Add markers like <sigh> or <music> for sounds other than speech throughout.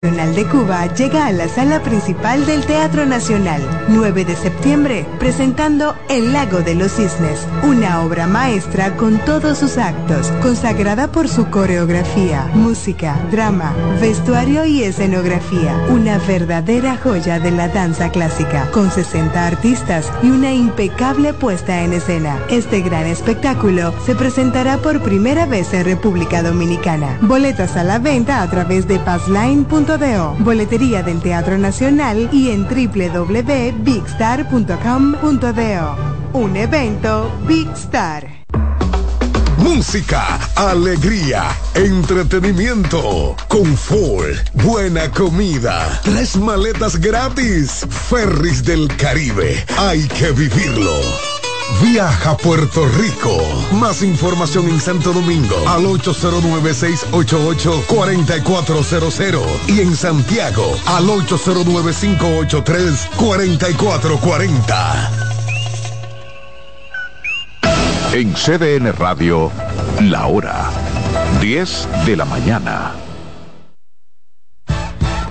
Nacional de Cuba llega a la sala principal del Teatro Nacional, 9 de septiembre, presentando El Lago de los Cisnes, una obra maestra con todos sus actos, consagrada por su coreografía, música, drama, vestuario y escenografía, una verdadera joya de la danza clásica, con 60 artistas y una impecable puesta en escena. Este gran espectáculo se presentará por primera vez en República Dominicana. Boletas a la venta a través de passline.com boletería del Teatro Nacional y en www.bigstar.com.do. Un evento Big Star. Música, alegría, entretenimiento, confort, buena comida, tres maletas gratis, Ferris del Caribe. Hay que vivirlo. Viaja a Puerto Rico. Más información en Santo Domingo al 809-688-4400 y en Santiago al 809-583-4440. En CDN Radio, la hora 10 de la mañana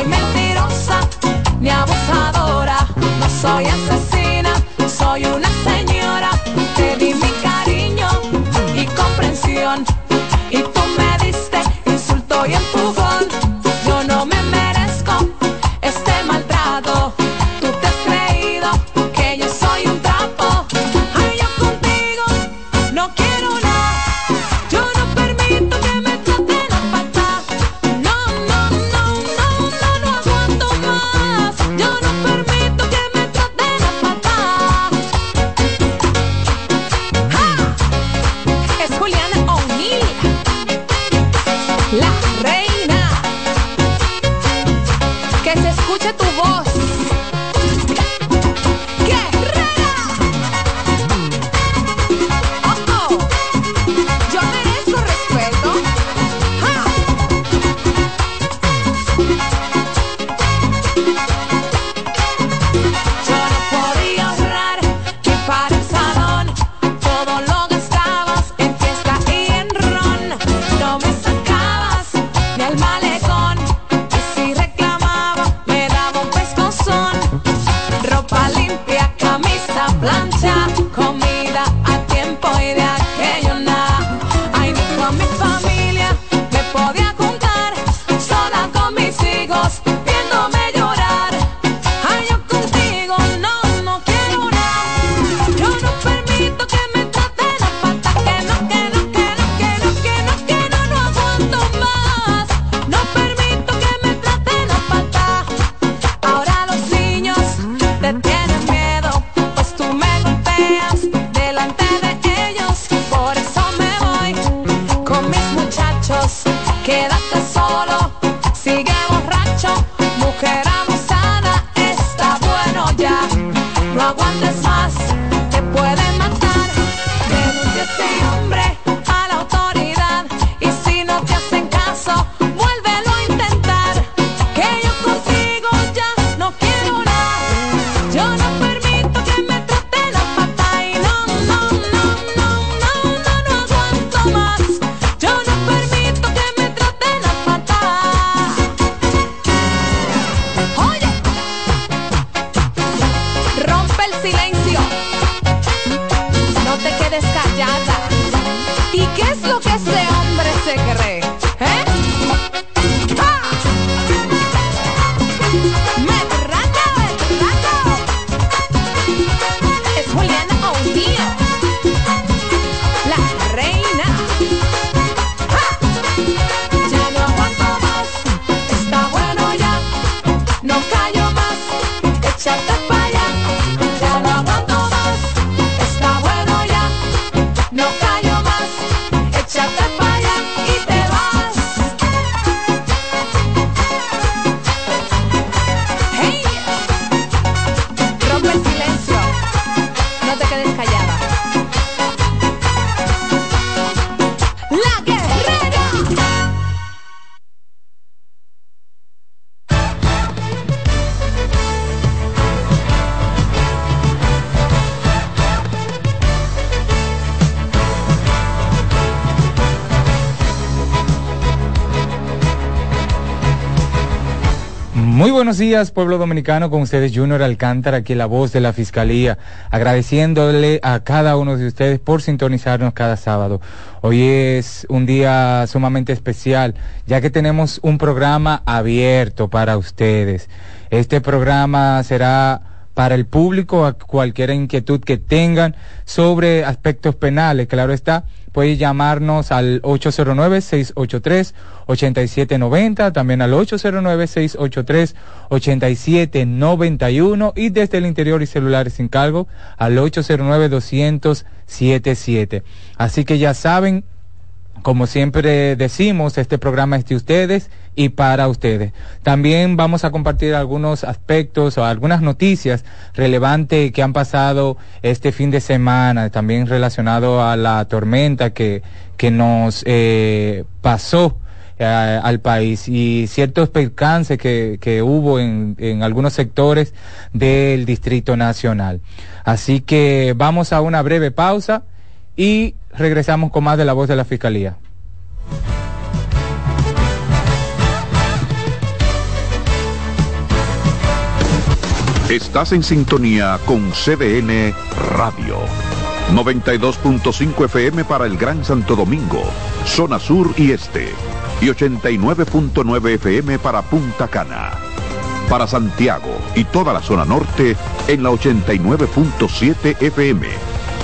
soy mentirosa ni abusadora, no soy asesina. Días, pueblo dominicano, con ustedes Junior Alcántara, aquí la voz de la Fiscalía, agradeciéndole a cada uno de ustedes por sintonizarnos cada sábado. Hoy es un día sumamente especial, ya que tenemos un programa abierto para ustedes. Este programa será para el público a cualquier inquietud que tengan sobre aspectos penales, claro está, puede llamarnos al 809-683-8790, también al 809-683-8791 y desde el interior y celulares sin cargo al 809-200-77. Así que ya saben, como siempre decimos, este programa es de ustedes y para ustedes. También vamos a compartir algunos aspectos o algunas noticias relevantes que han pasado este fin de semana, también relacionado a la tormenta que, que nos eh, pasó eh, al país y ciertos percances que, que hubo en, en algunos sectores del Distrito Nacional. Así que vamos a una breve pausa y regresamos con más de la voz de la Fiscalía. Estás en sintonía con CDN Radio. 92.5 FM para el Gran Santo Domingo, zona sur y este. Y 89.9 FM para Punta Cana. Para Santiago y toda la zona norte en la 89.7 FM.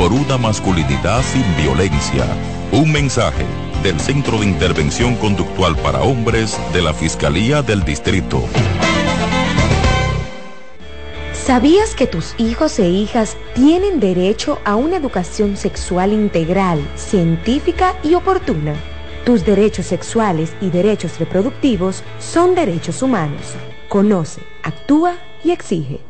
por una masculinidad sin violencia. Un mensaje del Centro de Intervención Conductual para Hombres de la Fiscalía del Distrito. ¿Sabías que tus hijos e hijas tienen derecho a una educación sexual integral, científica y oportuna? Tus derechos sexuales y derechos reproductivos son derechos humanos. Conoce, actúa y exige.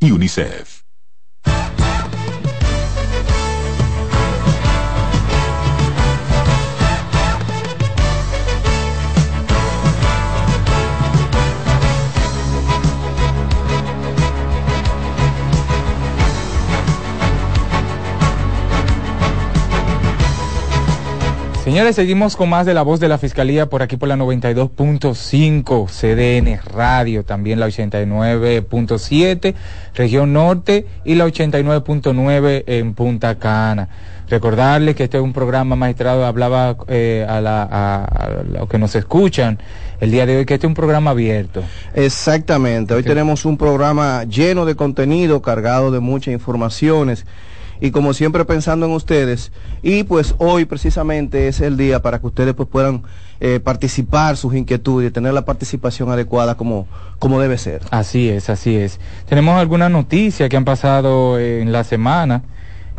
y UNICEF. Señores, seguimos con más de la voz de la Fiscalía por aquí por la 92.5 CDN Radio, también la 89.7 región norte y la 89.9 en Punta Cana. Recordarles que este es un programa maestrado, hablaba eh, a, la, a, a los que nos escuchan el día de hoy, que este es un programa abierto. Exactamente, hoy tenemos un programa lleno de contenido, cargado de muchas informaciones y como siempre pensando en ustedes. Y pues hoy precisamente es el día para que ustedes pues puedan eh, participar sus inquietudes tener la participación adecuada como, como debe ser. Así es, así es. Tenemos algunas noticias que han pasado en la semana.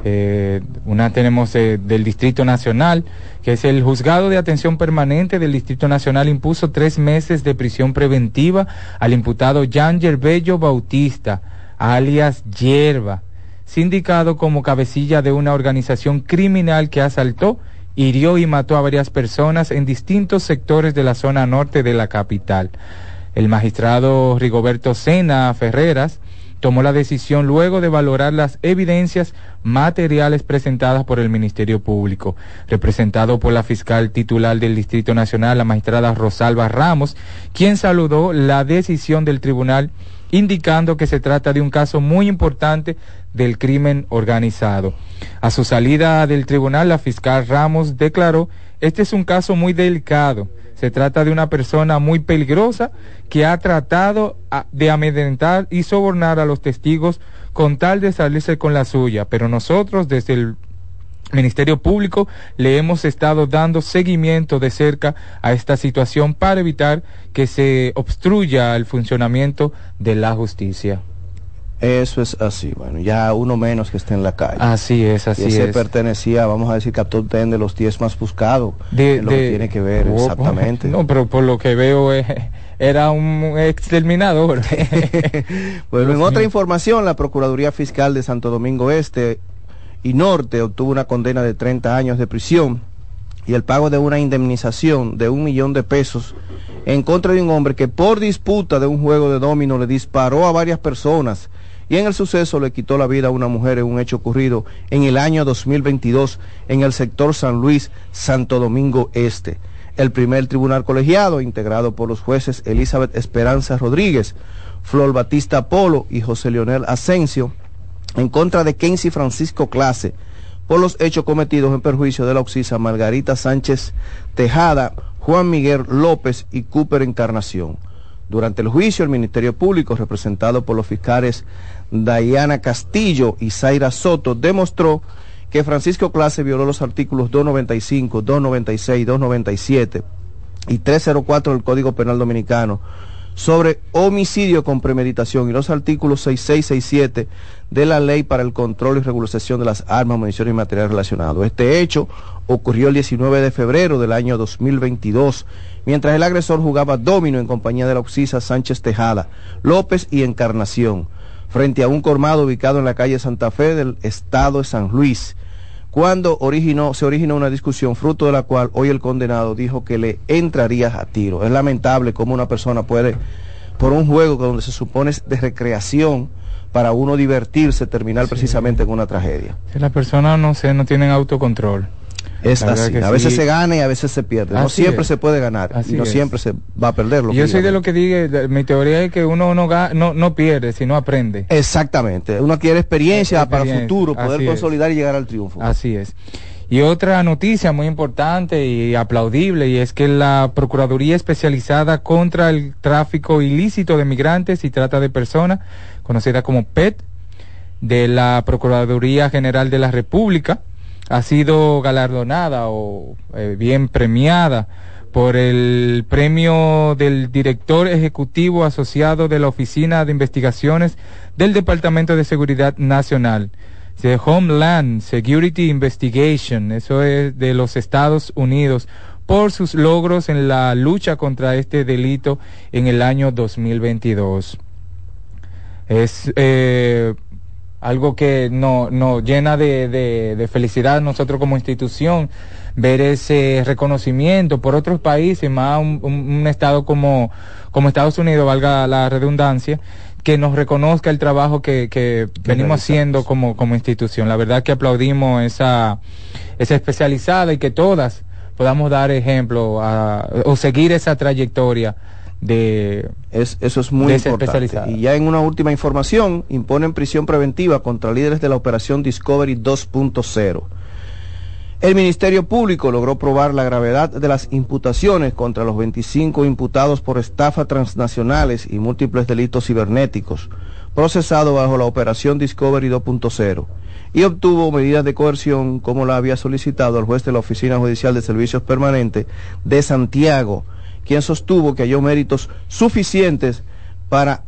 Eh, una tenemos eh, del Distrito Nacional, que es el juzgado de atención permanente del Distrito Nacional impuso tres meses de prisión preventiva al imputado Yanger Bello Bautista, alias Yerba, sindicado como cabecilla de una organización criminal que asaltó, hirió y mató a varias personas en distintos sectores de la zona norte de la capital. El magistrado Rigoberto Sena Ferreras tomó la decisión luego de valorar las evidencias materiales presentadas por el Ministerio Público, representado por la fiscal titular del Distrito Nacional, la magistrada Rosalba Ramos, quien saludó la decisión del tribunal indicando que se trata de un caso muy importante del crimen organizado. A su salida del tribunal, la fiscal Ramos declaró, este es un caso muy delicado. Se trata de una persona muy peligrosa que ha tratado de amedrentar y sobornar a los testigos con tal de salirse con la suya. Pero nosotros, desde el Ministerio Público le hemos estado dando seguimiento de cerca a esta situación para evitar que se obstruya el funcionamiento de la justicia. Eso es así, bueno, ya uno menos que esté en la calle. Así es, así y ese es. pertenecía, vamos a decir, que a top de los 10 más buscados, de, lo que tiene que ver, oh, exactamente. No, pero por lo que veo eh, era un exterminador. <laughs> bueno, en otra información, la Procuraduría Fiscal de Santo Domingo Este y Norte obtuvo una condena de 30 años de prisión y el pago de una indemnización de un millón de pesos en contra de un hombre que por disputa de un juego de domino le disparó a varias personas y en el suceso le quitó la vida a una mujer en un hecho ocurrido en el año 2022 en el sector San Luis, Santo Domingo Este. El primer tribunal colegiado, integrado por los jueces Elizabeth Esperanza Rodríguez, Flor Batista Polo y José Leonel Asensio, en contra de Kensi Francisco Clase por los hechos cometidos en perjuicio de la oxisa Margarita Sánchez Tejada, Juan Miguel López y Cooper Encarnación. Durante el juicio, el Ministerio Público, representado por los fiscales Diana Castillo y Zaira Soto, demostró que Francisco Clase violó los artículos 295, 296, 297 y 304 del Código Penal Dominicano sobre homicidio con premeditación y los artículos 6667 de la Ley para el Control y Regularización de las Armas, Municiones y Materiales Relacionados. Este hecho ocurrió el 19 de febrero del año 2022, mientras el agresor jugaba domino en compañía de la oxisa Sánchez Tejada, López y Encarnación, frente a un colmado ubicado en la calle Santa Fe del estado de San Luis cuando originó, se originó una discusión fruto de la cual hoy el condenado dijo que le entraría a tiro. Es lamentable cómo una persona puede, por un juego donde se supone es de recreación, para uno divertirse, terminar sí. precisamente con una tragedia. Si la persona no sé, no tienen autocontrol. Es así. A veces sí. se gana y a veces se pierde. Así no siempre es. se puede ganar así y no es. siempre se va a perder. Lo Yo soy de lo que diga, mi teoría es que uno no, no, no pierde, sino aprende. Exactamente. Uno adquiere experiencia, experiencia. para el futuro, poder consolidar y llegar al triunfo. Así es. Y otra noticia muy importante y aplaudible y es que la Procuraduría Especializada contra el Tráfico Ilícito de Migrantes y Trata de Personas, conocida como PET, de la Procuraduría General de la República, ha sido galardonada o eh, bien premiada por el premio del director ejecutivo asociado de la Oficina de Investigaciones del Departamento de Seguridad Nacional, de Homeland Security Investigation, eso es de los Estados Unidos, por sus logros en la lucha contra este delito en el año 2022. Es eh, algo que nos no llena de, de, de, felicidad nosotros como institución, ver ese reconocimiento por otros países, más un, un, un, estado como, como Estados Unidos, valga la redundancia, que nos reconozca el trabajo que, que venimos haciendo como, como institución. La verdad que aplaudimos esa, esa especializada y que todas podamos dar ejemplo a- o seguir esa trayectoria de Es, eso es muy importante. Y ya en una última información, imponen prisión preventiva contra líderes de la operación Discovery 2.0. El Ministerio Público logró probar la gravedad de las imputaciones contra los 25 imputados por estafa transnacionales y múltiples delitos cibernéticos, procesados bajo la operación Discovery 2.0, y obtuvo medidas de coerción como la había solicitado el juez de la Oficina Judicial de Servicios Permanentes de Santiago, quien sostuvo que halló méritos suficientes para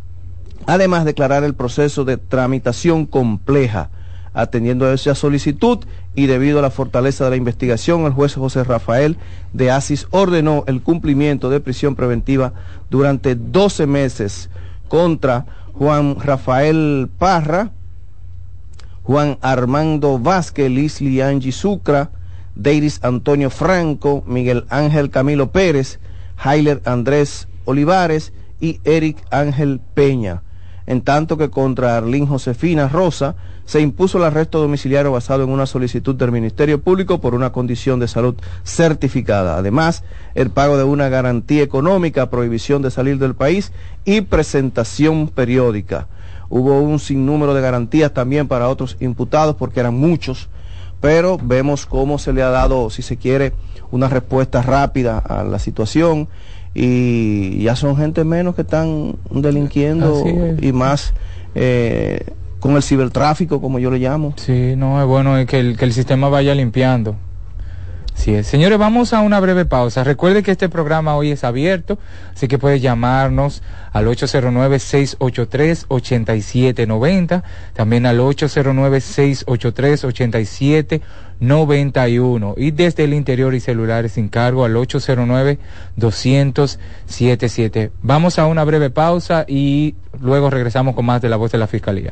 además declarar el proceso de tramitación compleja. Atendiendo a esa solicitud y debido a la fortaleza de la investigación, el juez José Rafael de Asis ordenó el cumplimiento de prisión preventiva durante 12 meses contra Juan Rafael Parra, Juan Armando Vázquez, Lisli Angie Sucra, Deiris Antonio Franco, Miguel Ángel Camilo Pérez, Jailer Andrés Olivares y Eric Ángel Peña. En tanto que contra Arlín Josefina Rosa se impuso el arresto domiciliario basado en una solicitud del Ministerio Público por una condición de salud certificada. Además, el pago de una garantía económica, prohibición de salir del país y presentación periódica. Hubo un sinnúmero de garantías también para otros imputados porque eran muchos, pero vemos cómo se le ha dado, si se quiere, una respuesta rápida a la situación y ya son gente menos que están delinquiendo es. y más eh, con el cibertráfico, como yo le llamo. Sí, no, es bueno que el, que el sistema vaya limpiando. Sí, es. señores, vamos a una breve pausa. Recuerde que este programa hoy es abierto, así que puede llamarnos al 809-683-8790, también al 809-683-8791 y desde el interior y celulares sin cargo al 809-200-77. Vamos a una breve pausa y luego regresamos con más de la voz de la Fiscalía.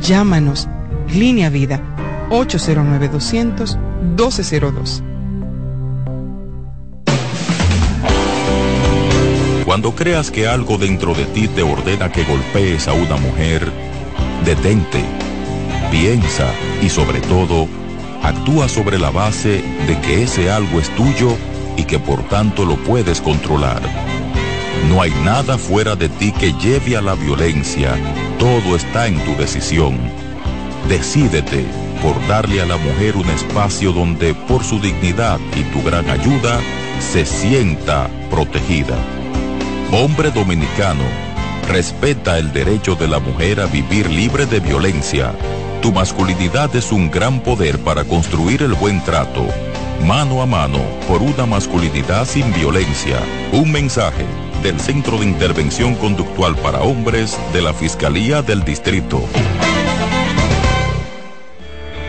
Llámanos. Línea Vida. 809-200-1202. Cuando creas que algo dentro de ti te ordena que golpees a una mujer, detente, piensa y sobre todo, actúa sobre la base de que ese algo es tuyo y que por tanto lo puedes controlar. No hay nada fuera de ti que lleve a la violencia, todo está en tu decisión. Decídete por darle a la mujer un espacio donde por su dignidad y tu gran ayuda se sienta protegida. Hombre dominicano, respeta el derecho de la mujer a vivir libre de violencia. Tu masculinidad es un gran poder para construir el buen trato. Mano a mano por una masculinidad sin violencia. Un mensaje del Centro de Intervención Conductual para Hombres de la Fiscalía del Distrito.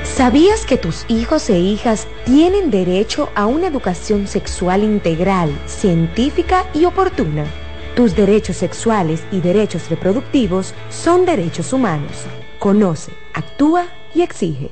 ¿Sabías que tus hijos e hijas tienen derecho a una educación sexual integral, científica y oportuna? Tus derechos sexuales y derechos reproductivos son derechos humanos. Conoce, actúa y exige.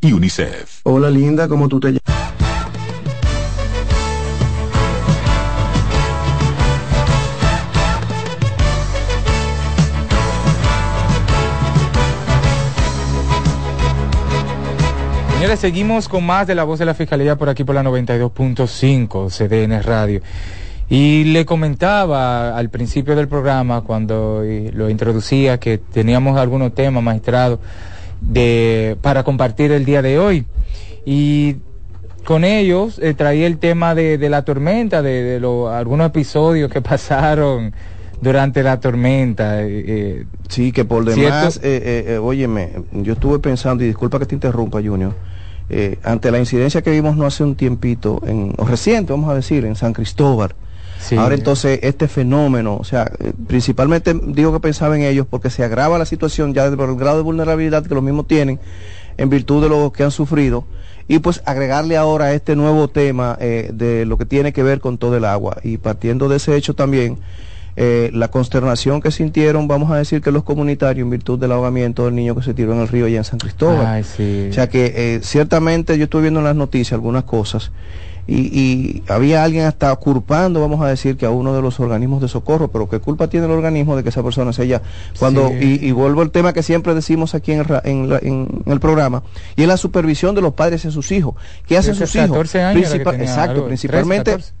y UNICEF. Hola linda, ¿cómo tú te llamas? Señores, seguimos con más de la voz de la Fiscalía por aquí por la 92.5 CDN Radio. Y le comentaba al principio del programa, cuando eh, lo introducía, que teníamos algunos temas, magistrado, de, para compartir el día de hoy. Y con ellos eh, traía el tema de, de la tormenta, de, de lo- algunos episodios que <laughs> pasaron durante la tormenta. eh, eh, Sí, que por demás, eh, eh, óyeme, yo estuve pensando, y disculpa que te interrumpa, Junior, ante la incidencia que vimos no hace un tiempito, en, o reciente, vamos a decir, en San Cristóbal. Ahora entonces este fenómeno, o sea, eh, principalmente digo que pensaba en ellos porque se agrava la situación ya por el grado de vulnerabilidad que los mismos tienen en virtud de lo que han sufrido. Y pues agregarle ahora este nuevo tema eh, de lo que tiene que ver con todo el agua. Y partiendo de ese hecho también eh, la consternación que sintieron, vamos a decir que los comunitarios en virtud del ahogamiento del niño que se tiró en el río allá en San Cristóbal. Ay, sí. O sea que eh, ciertamente yo estuve viendo en las noticias algunas cosas y, y había alguien hasta culpando, vamos a decir, que a uno de los organismos de socorro, pero ¿qué culpa tiene el organismo de que esa persona sea ella? Cuando, Sí. y, y vuelvo al tema que siempre decimos aquí en el, en la- en el programa, y es la supervisión de los padres y sus hijos. ¿Qué hacen sus hijos? 14 años era que Principal- tenía exacto, algo, 13, principalmente 14.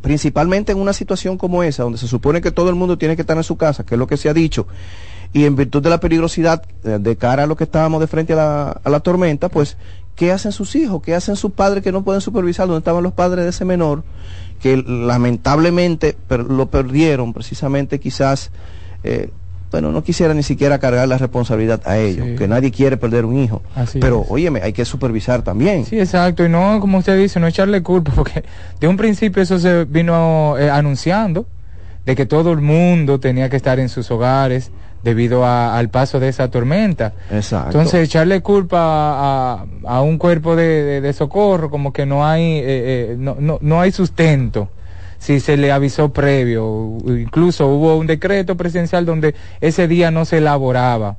Principalmente en una situación como esa, donde se supone que todo el mundo tiene que estar en su casa, que es lo que se ha dicho, y en virtud de la peligrosidad eh, de cara a lo que estábamos de frente a la, a la tormenta, pues, ¿qué hacen sus hijos? ¿Qué hacen sus padres que no pueden supervisar? ¿Dónde estaban los padres de ese menor? Que lamentablemente lo perdieron precisamente quizás, eh, bueno, no quisiera ni siquiera cargar la responsabilidad a ellos, Sí. que nadie quiere perder un hijo. Así Pero, es. óyeme, hay que supervisar también. Sí, exacto. Y no, como usted dice, no echarle culpa, <laughs> porque de un principio eso se vino eh, anunciando, de que todo el mundo tenía que estar en sus hogares debido a- al paso de esa tormenta. Exacto. Entonces, echarle culpa a, a un cuerpo de, de- de socorro, como que no hay, eh, eh, no, no, no hay sustento. Si se le avisó previo, incluso hubo un decreto presidencial donde ese día no se elaboraba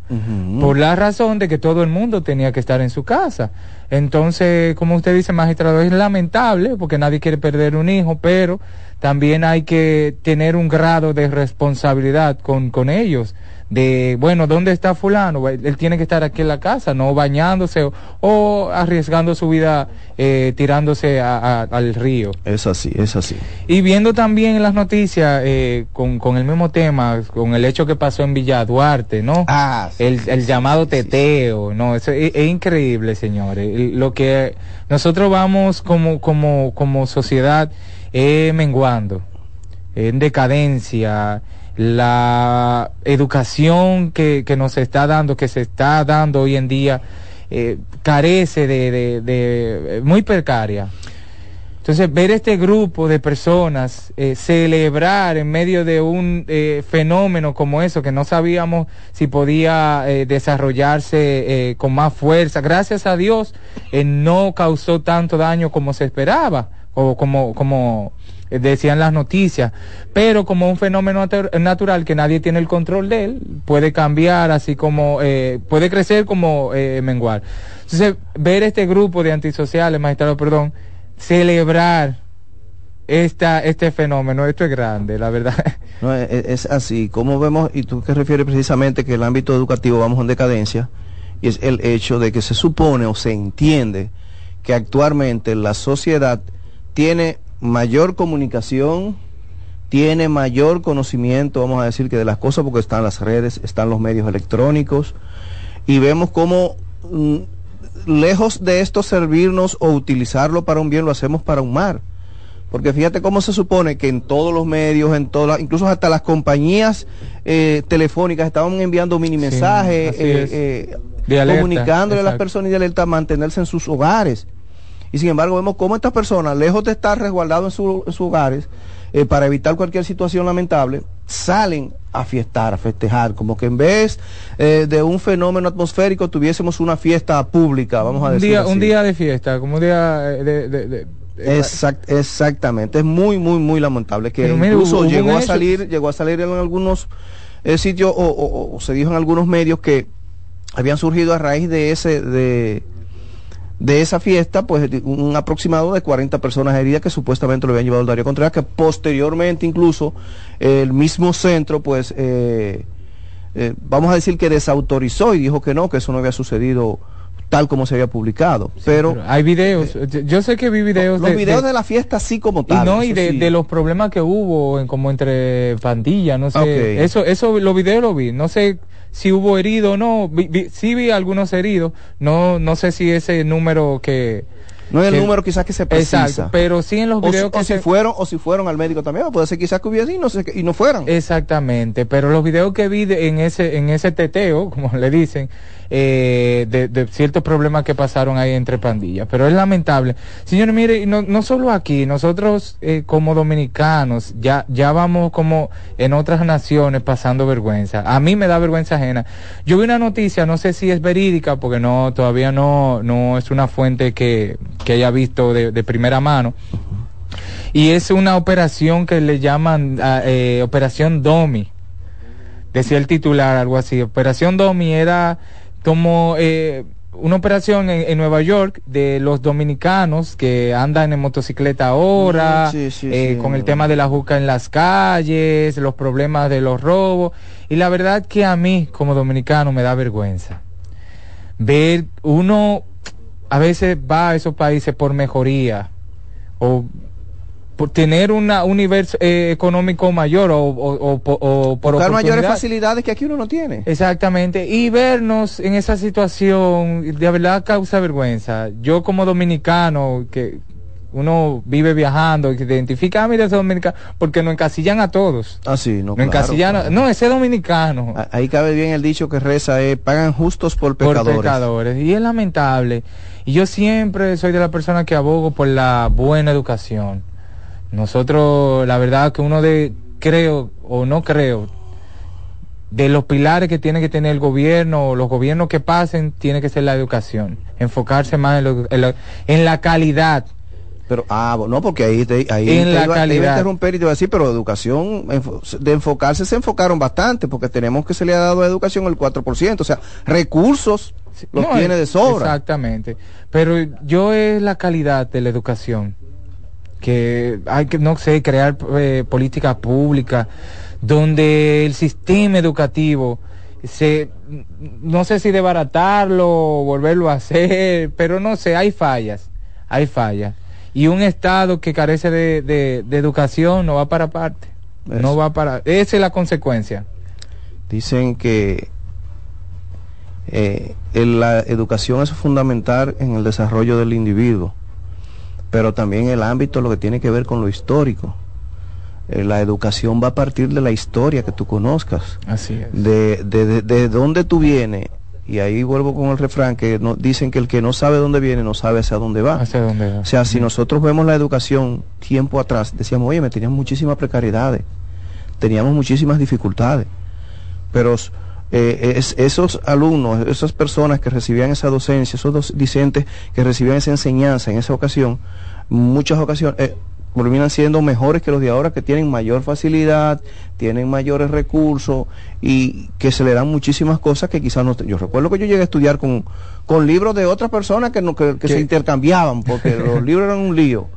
por la razón de que todo el mundo tenía que estar en su casa. Entonces, como usted dice, magistrado, es lamentable porque nadie quiere perder un hijo, pero también hay que tener un grado de responsabilidad con, con ellos. De, bueno, ¿dónde está fulano? Él tiene que estar aquí en la casa, no bañándose o, o arriesgando su vida eh, tirándose a- a- al río. Es así, es así. Y viendo también en las noticias eh, con, con el mismo tema, con el hecho que pasó en Villa Duarte, ¿no? Ah, sí, el, el llamado teteo, ¿no? Eso es, es increíble, señores. Lo que nosotros vamos como, como, como sociedad eh, menguando, en decadencia, la educación que, que nos está dando, que se está dando hoy en día, eh, carece de, de, eh, muy precaria. Entonces, ver este grupo de personas eh, celebrar en medio de un eh, fenómeno como eso, que no sabíamos si podía eh, desarrollarse eh, con más fuerza, gracias a Dios, eh, no causó tanto daño como se esperaba, o como, como eh, decían las noticias, pero como un fenómeno natu- natural que nadie tiene el control de él, puede cambiar, así como eh, puede crecer como eh, menguar. Entonces, ver este grupo de antisociales, magistrado, perdón, celebrar esta, este fenómeno, esto es grande, la verdad. <laughs> No, es, es así. Como vemos, y tú que refieres precisamente que el ámbito educativo vamos en decadencia, y es el hecho de que se supone o se entiende que actualmente la sociedad tiene mayor comunicación, tiene mayor conocimiento, vamos a decir, que de las cosas, porque están las redes, están los medios electrónicos, y vemos cómo mm, lejos de esto servirnos o utilizarlo para un bien, lo hacemos para un mal. Porque fíjate cómo se supone que en todos los medios, en todas, incluso hasta las compañías eh, telefónicas estaban enviando mini mensajes, eh, eh, comunicándole a las personas y de alerta a mantenerse en sus hogares. Y sin embargo vemos cómo estas personas, lejos de estar resguardados en, su- en sus hogares, eh, para evitar cualquier situación lamentable, salen a fiestar, a festejar, como que en vez eh, de un fenómeno atmosférico tuviésemos una fiesta pública, vamos a un decir. día, así. un día de fiesta, como un día eh, de... de- de- de- Exact- exactamente, es muy, muy, muy lamentable que Pero incluso hubo llegó a salir, llegó a salir en algunos eh, sitios o, o- o se dijo en algunos medios que habían surgido a raíz de ese, de, de esa fiesta, pues de un aproximado de 40 personas heridas que supuestamente lo habían llevado al Darío Contreras, que posteriormente incluso eh, el mismo centro, pues eh, eh, vamos a decir que desautorizó y dijo que no, que eso no había sucedido tal como se había publicado. pero, hay videos, yo sé que vi videos los videos de, la fiesta así como tal. Y no, y de, los problemas que hubo en, como entre pandillas, no sé. Eso, eso, los videos lo vi. No sé si hubo herido o no. Vi, sí vi algunos heridos. No, no sé si ese número que no es el número quizás que se precisa. Exacto, pero sí en los videos o, que si fueron o si fueron al médico también, puede ser quizás que hubiese y no, sé, y no fueran. Exactamente, pero los videos que vi en ese en ese teteo, <laughs> como le dicen, eh, de, ciertos problemas que pasaron ahí entre pandillas. Pero es lamentable. Señores, mire, no, no solo aquí, nosotros eh, como dominicanos ya, ya vamos como en otras naciones pasando vergüenza. A mí me da vergüenza ajena. Yo vi una noticia, no sé si es verídica, porque no, todavía no, no es una fuente que, que haya visto de, primera mano. Y es una operación que le llaman ah, eh, Operación Domi. Decía el titular, algo así. Operación Domi era como eh, una operación en, Nueva York de los dominicanos que andan en motocicleta ahora, eh, con el tema de la juca en las calles, los problemas de los robos. Y la verdad que a mí, como dominicano, me da vergüenza. Ver uno a veces va a esos países por mejoría o por tener una, un nivel eh, económico mayor o, o, o, por Buscar mayores facilidades que aquí uno no tiene. Exactamente. Y vernos en esa situación, de verdad causa vergüenza. Yo como dominicano, que uno vive viajando, que identifica, ah, mira, ese dominicano, porque nos encasillan a todos. Ah, sí, no, no encasillan, no, ese dominicano. Ahí cabe bien el dicho que reza, es, pagan justos por pecadores. Por pecadores. Y es lamentable. Y yo siempre soy de la persona que abogo por la buena educación nosotros, la verdad que uno de, creo o no creo, de los pilares que tiene que tener el gobierno o los gobiernos que pasen, tiene que ser la educación. Enfocarse más en, la calidad. Pero, ah, no, porque ahí, te, ahí en la calidad. interrumpir y te a decir, pero educación, de enfocarse se enfocaron bastante, porque tenemos que se le ha dado a educación el 4%, o sea, recursos los tiene de sobra. Exactamente. Pero yo es la calidad de la educación que hay que, no sé, crear eh, políticas públicas donde el sistema educativo se, no sé si desbaratarlo o volverlo a hacer, pero no sé, hay fallas, hay fallas. Y un Estado que carece de, de, educación no va para parte, no va para, esa es la consecuencia. Dicen que eh, la educación es fundamental en el desarrollo del individuo pero también el ámbito lo que tiene que ver con lo histórico. Eh, la educación va a partir de la historia que tú conozcas. Así es. De, de, de, dónde tú vienes. Y ahí vuelvo con el refrán que no, dicen que el que no sabe dónde viene no sabe hacia dónde va. Hacia dónde va. O sea, si nosotros vemos la educación tiempo atrás, decíamos, oye, me teníamos muchísimas precariedades, teníamos muchísimas dificultades. Pero eh, es, esos alumnos, esas personas que recibían esa docencia, esos dos docentes que recibían esa enseñanza en esa ocasión, muchas ocasiones eh, terminan siendo mejores que los de ahora que tienen mayor facilidad, tienen mayores recursos y que se le dan muchísimas cosas que quizás no... Yo recuerdo que yo llegué a estudiar con, con libros de otras personas que, no, que se intercambiaban porque <laughs> los libros eran un lío.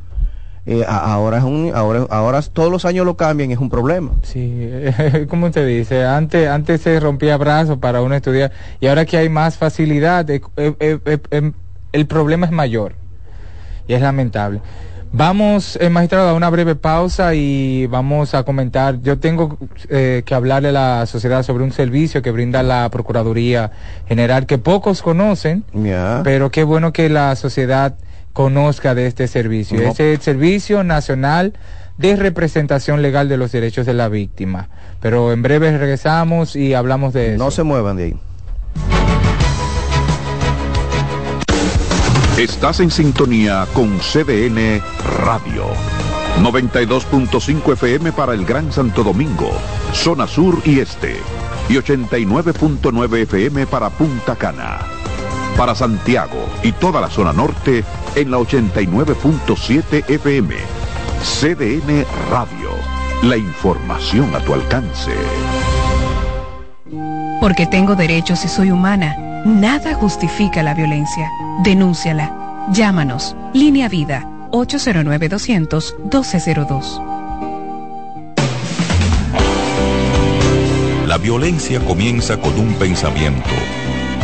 Eh, ahora es un, ahora, ahora todos los años lo cambian es un problema. Sí, <laughs> como usted dice, antes, antes se rompía brazos para uno estudiar y ahora que hay más facilidad, eh, eh, em, el problema es mayor y es lamentable. Vamos, magistrado, a una breve pausa y vamos a comentar. Yo tengo que hablarle a la sociedad sobre un servicio que brinda la Procuraduría General que pocos conocen, pero qué bueno que la sociedad conozca de este servicio. Es el Servicio Nacional de Representación Legal de los Derechos de la Víctima. Pero en breve regresamos y hablamos de eso. No se muevan de ahí. Estás en sintonía con CDN Radio. 92.5 FM para el Gran Santo Domingo, zona sur y este. Y 89.9 FM para Punta Cana para Santiago y toda la zona norte en la 89.7 FM. CDN Radio. La información a tu alcance. Porque tengo derechos y soy humana. Nada justifica la violencia. Denúnciala. Llámanos. Línea Vida. 809-200-1202. La violencia comienza con un pensamiento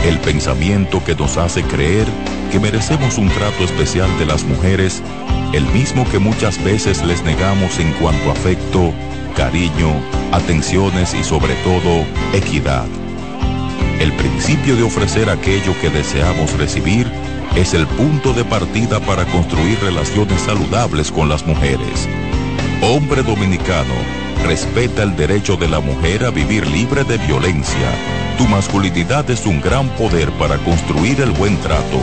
El pensamiento que nos hace creer que merecemos un trato especial de las mujeres, el mismo que muchas veces les negamos en cuanto a afecto, cariño, atenciones y sobre todo equidad. El principio de ofrecer aquello que deseamos recibir es el punto de partida para construir relaciones saludables con las mujeres. Hombre dominicano, respeta el derecho de la mujer a vivir libre de violencia. Tu masculinidad es un gran poder para construir el buen trato.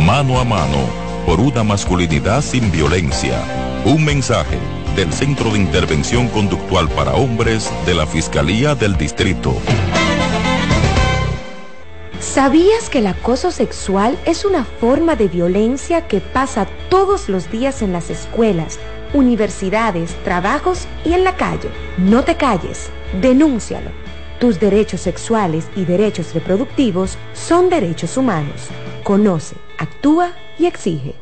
Mano a mano, por una masculinidad sin violencia. Un mensaje del Centro de Intervención Conductual para Hombres de la Fiscalía del Distrito. ¿Sabías que el acoso sexual es una forma de violencia que pasa todos los días en las escuelas, universidades, trabajos y en la calle? No te calles, denúncialo. Tus derechos sexuales y derechos reproductivos son derechos humanos. Conoce, actúa y exige.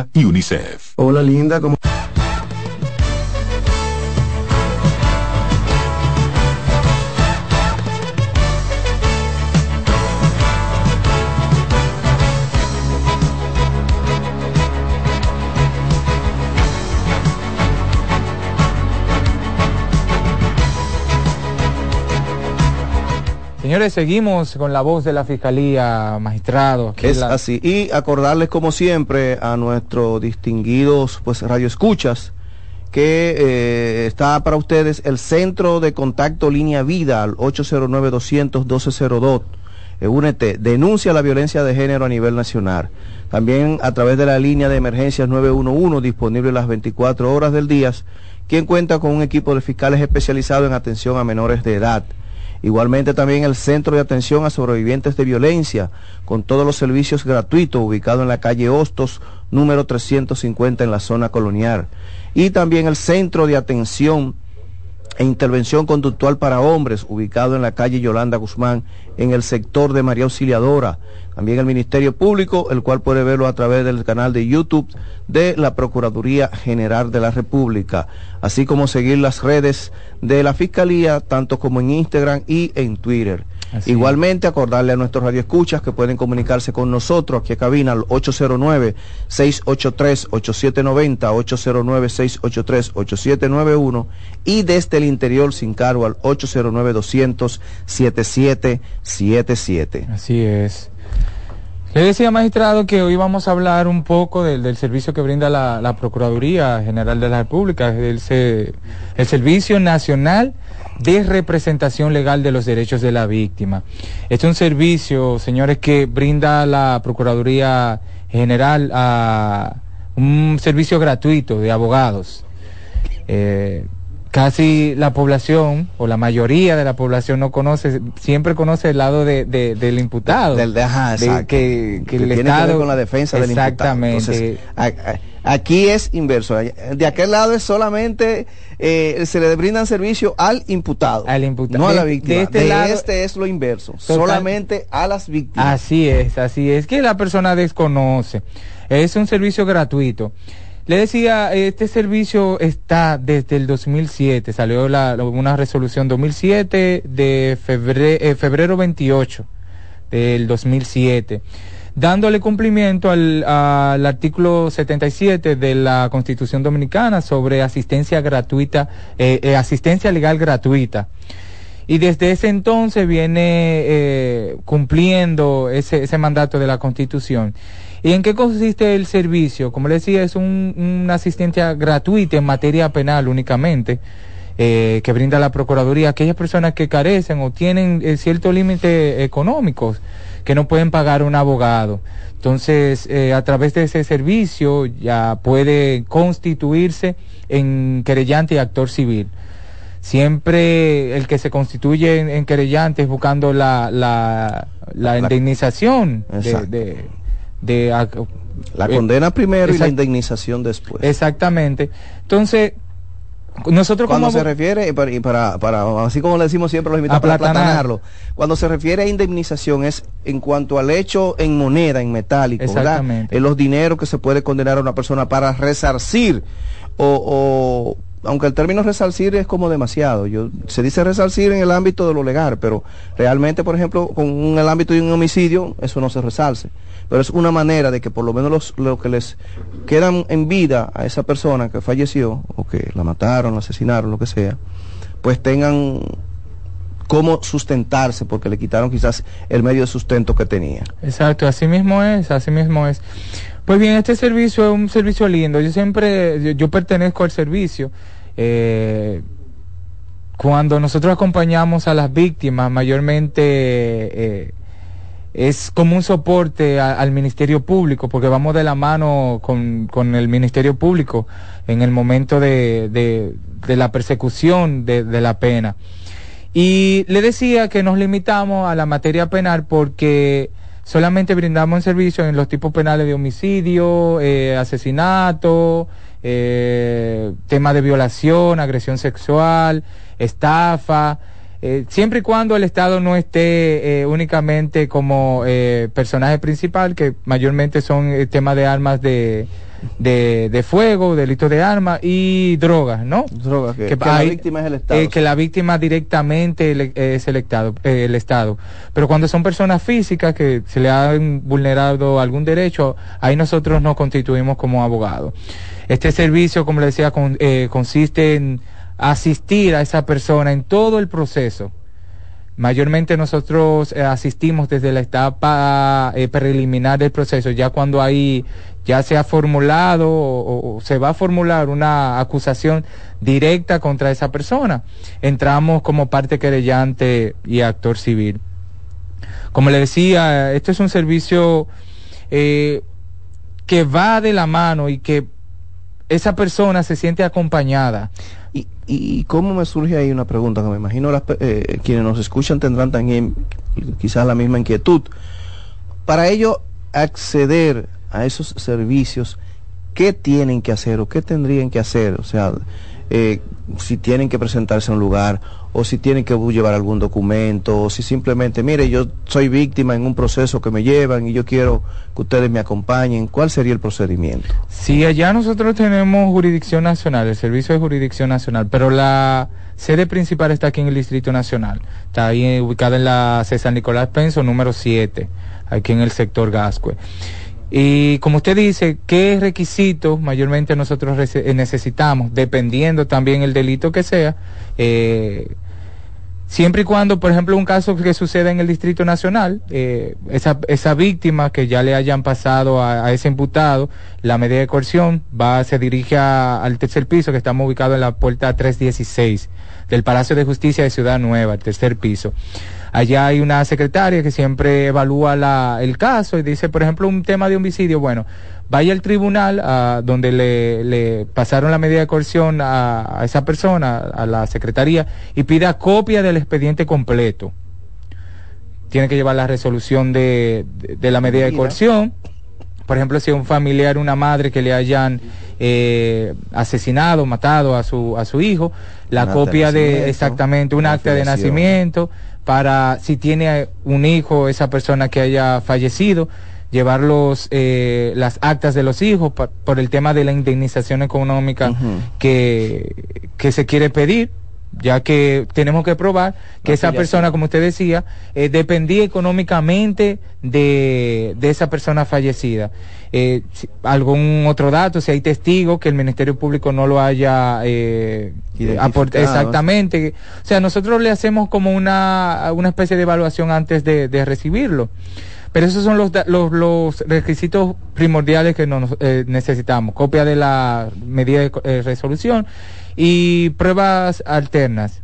UNICEF. Hola linda, ¿cómo... Señores, seguimos con la voz de la Fiscalía, magistrado. Es la... así. Y acordarles, como siempre, a nuestros distinguidos pues, radioescuchas que eh, está para ustedes el Centro de Contacto Línea Vida al 809-200-1202. Eh, únete, denuncia la violencia de género a nivel nacional. También a través de la línea de emergencias 911, disponible las 24 horas del día, quien cuenta con un equipo de fiscales especializados en atención a menores de edad. Igualmente también el Centro de Atención a Sobrevivientes de Violencia, con todos los servicios gratuitos, ubicado en la calle Hostos, número 350 en la zona colonial. Y también el Centro de Atención e Intervención Conductual para Hombres, ubicado en la calle Yolanda Guzmán, en el sector de María Auxiliadora. También el Ministerio Público, el cual puede verlo a través del canal de YouTube de la Procuraduría General de la República, así como seguir las redes de la Fiscalía, tanto como en Instagram y en Twitter. Así Igualmente, acordarle a nuestros radioescuchas que pueden comunicarse con nosotros aquí a cabina al 809-683-8790, 809-683-8791 y desde el interior sin cargo al 809-200-7777. Así es. Le decía, magistrado, que hoy vamos a hablar un poco del, del servicio que brinda la, la, Procuraduría General de la República, el, el Servicio Nacional de Representación Legal de los Derechos de la Víctima. Este es un servicio, señores, que brinda la Procuraduría General a un servicio gratuito de abogados. Eh, casi la población o la mayoría de la población no conoce, siempre conoce el lado de, de del imputado. Del de, ajá, que, que, que, el tiene Estado, que ver con la defensa del imputado. Exactamente. Aquí es inverso. De aquel lado es solamente eh, se le brindan servicio al imputado, al imputado, no a la víctima. De este, de lado, este es lo inverso, total, solamente a las víctimas. Así es, así es que la persona desconoce. Es un servicio gratuito. Le decía, este servicio está desde el 2007, salió una resolución 2007 de febrero, eh, febrero 28 del 2007, dándole cumplimiento al, al, artículo 77 de la Constitución Dominicana sobre asistencia gratuita, eh, eh, asistencia legal gratuita. Y desde ese entonces viene eh, cumpliendo ese mandato de la Constitución. ¿Y en qué consiste el servicio? Como le decía, es un, una asistencia gratuita en materia penal únicamente. Eh, que brinda la Procuraduría a aquellas personas que carecen o tienen eh, ciertos límites económicos que no pueden pagar un abogado. Entonces, eh, a través de ese servicio ya puede constituirse en querellante y actor civil. Siempre el que se constituye en, en querellante es buscando la, la, la, indemnización de, de, la condena primero y la indemnización después. Exactamente. Entonces, nosotros cuando se refiere y para, para, así como le decimos siempre a los invitados para platanarlo cuando se refiere a indemnización es en cuanto al hecho en moneda en metálico Exactamente. en los dineros que se puede condenar a una persona para resarcir o, aunque el término resarcir es como demasiado yo se dice resarcir en el ámbito de lo legal pero realmente por ejemplo con el ámbito de un homicidio eso no se resarce pero es una manera de que por lo menos los, los que les quedan en vida a esa persona que falleció o que la mataron, la asesinaron, lo que sea, pues tengan cómo sustentarse porque le quitaron quizás el medio de sustento que tenía. Exacto, así mismo es, así mismo es. Pues bien, este servicio es un servicio lindo. Yo siempre, yo, pertenezco al servicio. Eh, cuando nosotros acompañamos a las víctimas, mayormente eh, es como un soporte al Ministerio Público, porque vamos de la mano con, con el Ministerio Público en el momento de, de, la persecución de, la pena. Y le decía que nos limitamos a la materia penal porque solamente brindamos servicio en los tipos penales de homicidio, eh, asesinato, eh, tema de violación, agresión sexual, estafa, eh, siempre y cuando el Estado no esté únicamente como personaje principal, que mayormente son el tema de armas de, de, fuego, delitos de armas y drogas, ¿no? Drogas, que, la víctima es el Estado. que la víctima directamente es el Estado, el Estado. Pero cuando son personas físicas que se le han vulnerado algún derecho, ahí nosotros nos constituimos como abogados. Este servicio, como le decía, consiste en asistir a esa persona en todo el proceso. Mayormente nosotros eh, asistimos desde la etapa eh, preliminar del proceso, ya cuando ahí ya se ha formulado o, se va a formular una acusación directa contra esa persona. Entramos como parte querellante y actor civil. Como le decía, esto es un servicio eh, que va de la mano y que esa persona se siente acompañada. Y, cómo me surge ahí una pregunta que me imagino las, eh, quienes nos escuchan tendrán también quizás la misma inquietud. Para ello acceder a esos servicios, ¿qué tienen que hacer o qué tendrían que hacer? O sea, eh, si tienen que presentarse a un lugar o si tienen que llevar algún documento, o si simplemente, mire, yo soy víctima en un proceso que me llevan y yo quiero que ustedes me acompañen, ¿cuál sería el procedimiento? Sí, allá nosotros tenemos jurisdicción nacional, el servicio de jurisdicción nacional, pero la sede principal está aquí en el Distrito Nacional, está ahí ubicada en la César Nicolás Penso, número 7, aquí en el sector Gascue. Y como usted dice, ¿qué requisitos mayormente nosotros necesitamos? Dependiendo también el delito que sea. Eh, siempre y cuando, por ejemplo, un caso que suceda en el Distrito Nacional, eh, esa, víctima que ya le hayan pasado a, ese imputado, la medida de coerción va, se dirige al tercer piso que estamos ubicados en la puerta 316 del Palacio de Justicia de Ciudad Nueva, el tercer piso. Allá hay una secretaria que siempre evalúa la, el caso y dice, por ejemplo, un tema de homicidio, bueno, vaya al tribunal a, donde le, le, pasaron la medida de coerción a, esa persona, a la secretaría, y pida copia del expediente completo. Tiene que llevar la resolución de, de, la medida de coerción. Por ejemplo, si un familiar, una madre que le hayan eh, asesinado, matado a su, a su hijo, la copia de, exactamente, un acta de nacimiento para si tiene un hijo, esa persona que haya fallecido, llevar los, eh, las actas de los hijos por el tema de la indemnización económica que, que se quiere pedir ya que tenemos que probar que esa persona, como usted decía, eh, dependía económicamente de, de, esa persona fallecida. Eh, algún otro dato, si hay testigos que el Ministerio Público no lo haya eh, aportado. Exactamente. O sea, nosotros le hacemos como una, una especie de evaluación antes de, de recibirlo. Pero esos son los, los, los requisitos primordiales que nos, eh, necesitamos. Copia de la medida de eh, resolución y pruebas alternas.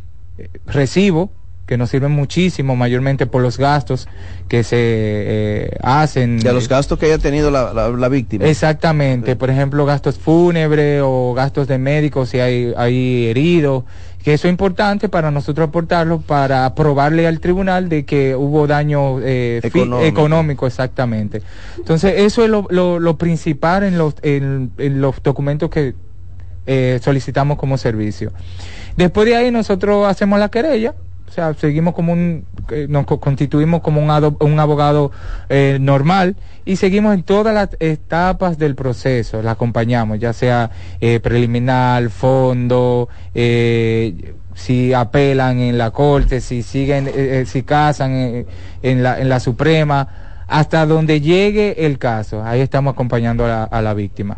Recibo, que nos sirven muchísimo, mayormente por los gastos que se eh, hacen. De los gastos que haya tenido la, la, víctima. Exactamente, por ejemplo, gastos fúnebres o gastos de médicos si hay, hay heridos Que eso es importante para nosotros aportarlo para probarle al tribunal de que hubo daño eh, Económico. económico, exactamente. Entonces, eso es lo, lo- lo principal en los, en, en los documentos que eh, solicitamos como servicio. Después de ahí nosotros hacemos la querella, o sea, seguimos como un, eh, nos co- constituimos como un, un abogado eh, normal y seguimos en todas las etapas del proceso, la acompañamos, ya sea eh, preliminar, fondo, eh, si apelan en la corte, si siguen, si casan eh, en, la, en la Suprema, hasta donde llegue el caso, ahí estamos acompañando a la, a la víctima.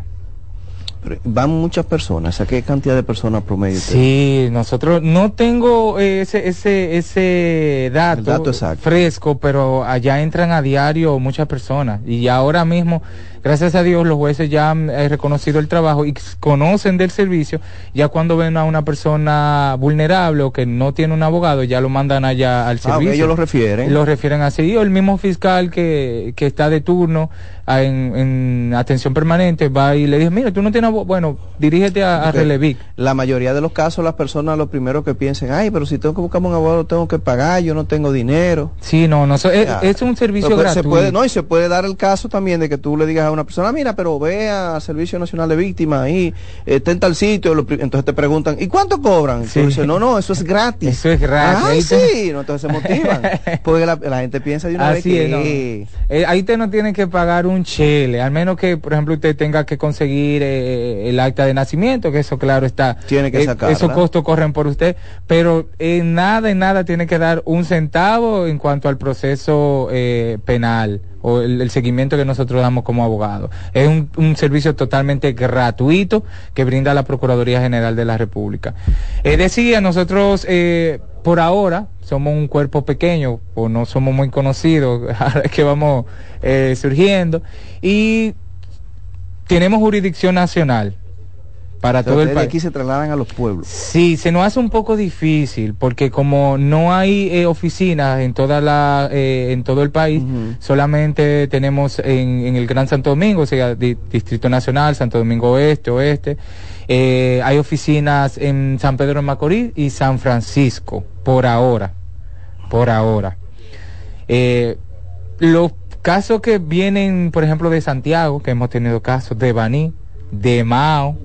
Pero Van muchas personas. ¿A qué cantidad de personas promedio? Sí, nosotros no tengo ese ese ese dato, dato fresco, pero allá entran a diario muchas personas y ahora mismo, gracias a Dios, los jueces ya han eh, reconocido el trabajo y conocen del servicio. Ya cuando ven a una persona vulnerable o que no tiene un abogado, ya lo mandan allá al Ah, servicio. ellos lo refieren. Lo refieren así. O el mismo fiscal que, que está de turno ah, en, en atención permanente va y le dice, mira, tú no tienes abogado. Bueno, dirígete a, Relevic. La mayoría de los casos, las personas lo primero que piensan, ay, pero si tengo que buscarme un abogado, tengo que pagar, yo no tengo dinero. Sí, no, no, so- es, Ya. es un servicio Pero se gratuito. puede, no, y se puede dar el caso también de que tú le digas a una persona, mira, pero ve al Servicio Nacional de Víctimas ahí, eh, está en tal sitio, lo entonces te preguntan, ¿y cuánto cobran? Sí. No, no, eso es gratis. Eso es gratis. Ah, Ahí te- sí, no, entonces se motivan. <laughs> Porque la, la gente piensa de una vez que... es, no. Eh, ahí usted no tiene que pagar un chele, al menos que, por ejemplo, usted tenga que conseguir eh, el acta de nacimiento, que eso claro está. Tiene que Eh, sacarla. Esos costos corren por usted, pero en nada, en nada tiene que dar un centavo en cuanto al proceso eh, penal o el, seguimiento que nosotros damos como abogados. Es un, servicio totalmente gratuito que brinda la Procuraduría General de la República. Decía, nosotros eh, por ahora somos un cuerpo pequeño o no somos muy conocidos, <laughs> que vamos eh, surgiendo y tenemos jurisdicción nacional para todo el de país. aquí se trasladan a los pueblos. Sí, se nos hace un poco difícil porque como no hay eh, oficinas en toda la eh, en todo el país, solamente tenemos en, en el Gran Santo Domingo, o sea, di- Distrito Nacional, Santo Domingo Oeste, Oeste. eh, hay oficinas en San Pedro de Macorís y San Francisco por ahora, por ahora. Eh, los casos que vienen, por ejemplo, de Santiago, que hemos tenido casos de Baní, de Mao,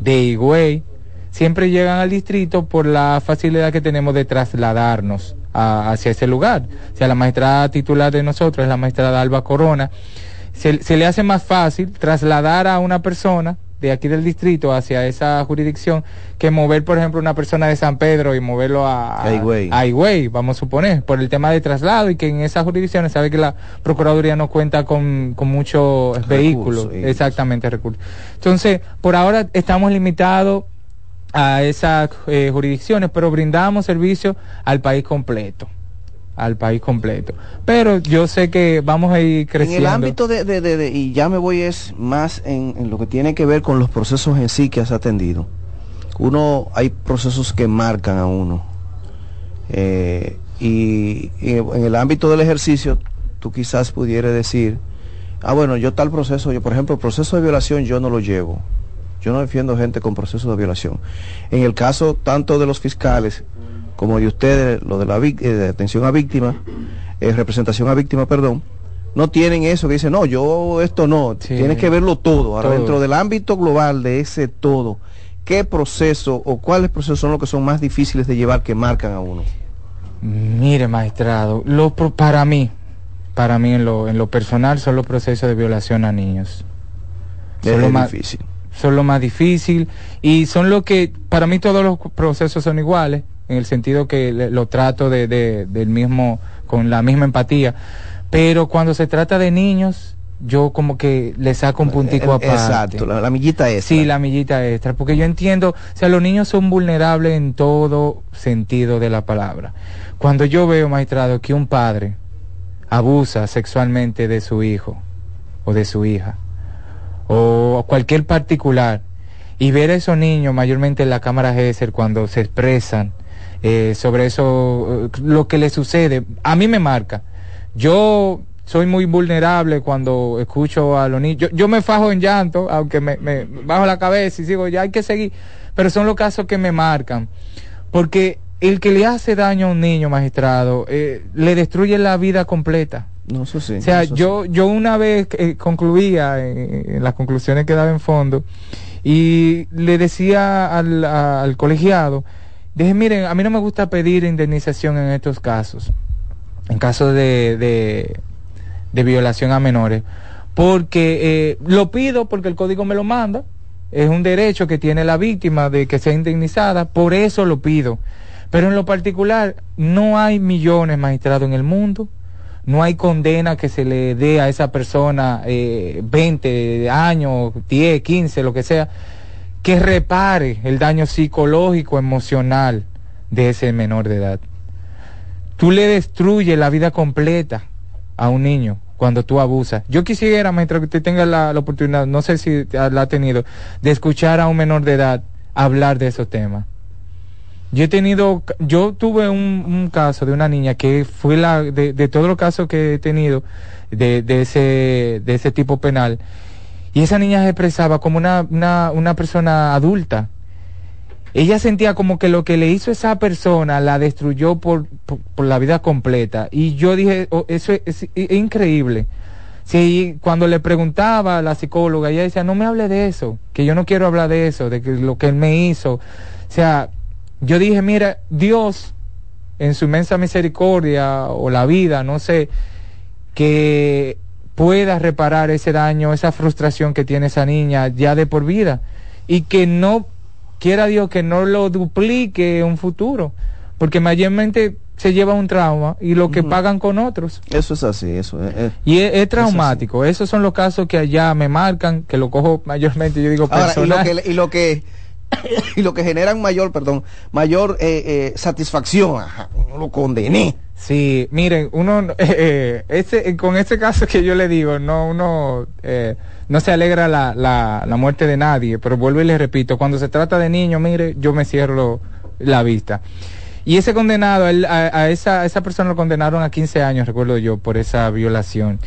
de Higüey, siempre llegan al distrito por la facilidad que tenemos de trasladarnos hacia ese lugar. O sea, la magistrada titular de nosotros es la magistrada Alba Corona. Se le hace más fácil trasladar a una persona de aquí del distrito hacia esa jurisdicción que mover, por ejemplo, una persona de San Pedro y moverlo a, A Higüey. vamos a suponer, por el tema de traslado y que en esas jurisdicciones sabe que la Procuraduría no cuenta con, con muchos vehículos, exactamente recursos. Entonces, por ahora estamos limitados a esas eh, jurisdicciones, pero brindamos servicio al país completo, al país completo. Pero yo sé que vamos a ir creciendo. En el ámbito de, de- de- de- y ya me voy es más en, en lo que tiene que ver con los procesos en sí que has atendido. Uno, hay procesos que marcan a uno. Eh, y, y en el ámbito del ejercicio, tú quizás pudieras decir, ah, bueno, yo tal proceso, yo por ejemplo, el proceso de violación yo no lo llevo. Yo no defiendo gente con procesos de violación. En el caso tanto de los fiscales como de ustedes, lo de la eh, de atención a víctimas, eh, representación a víctima, perdón, no tienen eso que dicen, no, yo esto no, Sí. tienes que verlo todo. Ahora, Todo. dentro del ámbito global de ese todo, ¿qué proceso o cuáles procesos son los que son más difíciles de llevar que marcan a uno? Mire, magistrado, lo, para mí, para mí en lo, en lo personal son los procesos de violación a niños. Es Son lo más- difícil. son lo más difícil y son lo que, para mí todos los procesos son iguales, en el sentido que le- lo trato de, de- del mismo, con la misma empatía, pero cuando se trata de niños, yo como que le saco un puntico Eh, aparte. Exacto, la, la millita es. Sí, la millita extra, porque yo entiendo, o sea, los niños son vulnerables en todo sentido de la palabra. Cuando yo veo, magistrado, que un padre abusa sexualmente de su hijo o de su hija, o cualquier particular, y ver a esos niños, mayormente en la cámara GESER, cuando se expresan eh, sobre eso, eh, lo que les sucede, a mí me marca. Yo soy muy vulnerable cuando escucho a los niños. Yo, yo me fajo en llanto, aunque me, me bajo la cabeza y sigo, ya hay que seguir. Pero son los casos que me marcan. Porque el que le hace daño a un niño, magistrado, eh, le destruye la vida completa. No, eso sí. O sea, yo, yo una vez eh, concluía en, en las conclusiones que daba en fondo y le decía al, a- al colegiado, dije, miren, a mí no me gusta pedir indemnización en estos casos, en caso de, de, violación a menores, porque eh, lo pido porque el código me lo manda, es un derecho que tiene la víctima de que sea indemnizada, por eso lo pido. Pero en lo particular, no hay millones, magistrados, en el mundo. No hay condena que se le dé a esa persona eh, 20 años, 10, 15, lo que sea, que repare el daño psicológico, emocional de ese menor de edad. Tú le destruyes la vida completa a un niño cuando tú abusas. Yo quisiera, mientras usted tenga la, la oportunidad, no sé si la ha tenido, de escuchar a un menor de edad hablar de esos temas. Yo he tenido, yo tuve un, un caso de una niña que fue la, de, de todos los casos que he tenido de, de ese, de ese tipo penal, y esa niña se expresaba como una, una, una persona adulta. Ella sentía como que lo que le hizo esa persona la destruyó por, por, la vida completa. Y yo dije, "Oh, eso es, es- es increíble. Sí, cuando le preguntaba a la psicóloga, ella decía, no me hable de eso, que yo no quiero hablar de eso, de que lo que él me hizo. O sea, yo dije, mira, Dios, en su inmensa misericordia o la vida, no sé, que pueda reparar ese daño, esa frustración que tiene esa niña ya de por vida y que no quiera Dios que no lo duplique en un futuro, porque mayormente se lleva un trauma y lo que pagan con otros. Eso es así, eso es. es- Y es, es traumático. Esos son los casos que allá me marcan, que lo cojo mayormente, yo digo Ahora, y lo personal. que, y lo que <coughs> y lo que generan mayor, perdón, mayor eh, eh, satisfacción, ajá, no lo condené. Sí, miren, uno, <laughs> eh, eh, con ese caso que yo le digo, no, uno eh, no se alegra la, la, la muerte de nadie, pero vuelvo y le repito, cuando se trata de niños, mire, yo me cierro la vista. Y ese condenado, él- a, a esa, esa persona lo condenaron a 15 años, recuerdo yo, por esa violación.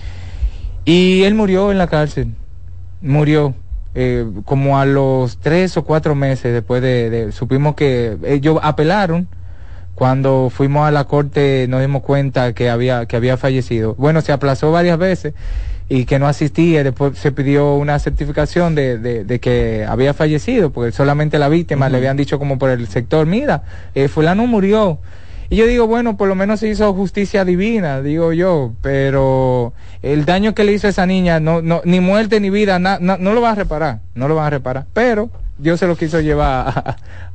Y él murió en la cárcel, murió. eh, como a los tres o cuatro meses después de, de- supimos que ellos apelaron cuando fuimos a la corte nos dimos cuenta que había que había fallecido. Bueno se aplazó varias veces y que no asistía. Después se pidió una certificación de, de, de que había fallecido porque solamente la víctima le habían dicho como por el sector mira eh, fulano murió y yo digo, bueno, por lo menos se hizo justicia divina, digo yo, pero el daño que le hizo a esa niña, no, no, ni muerte ni vida, na- na- no lo va a reparar, no lo van a reparar, pero Dios se lo quiso llevar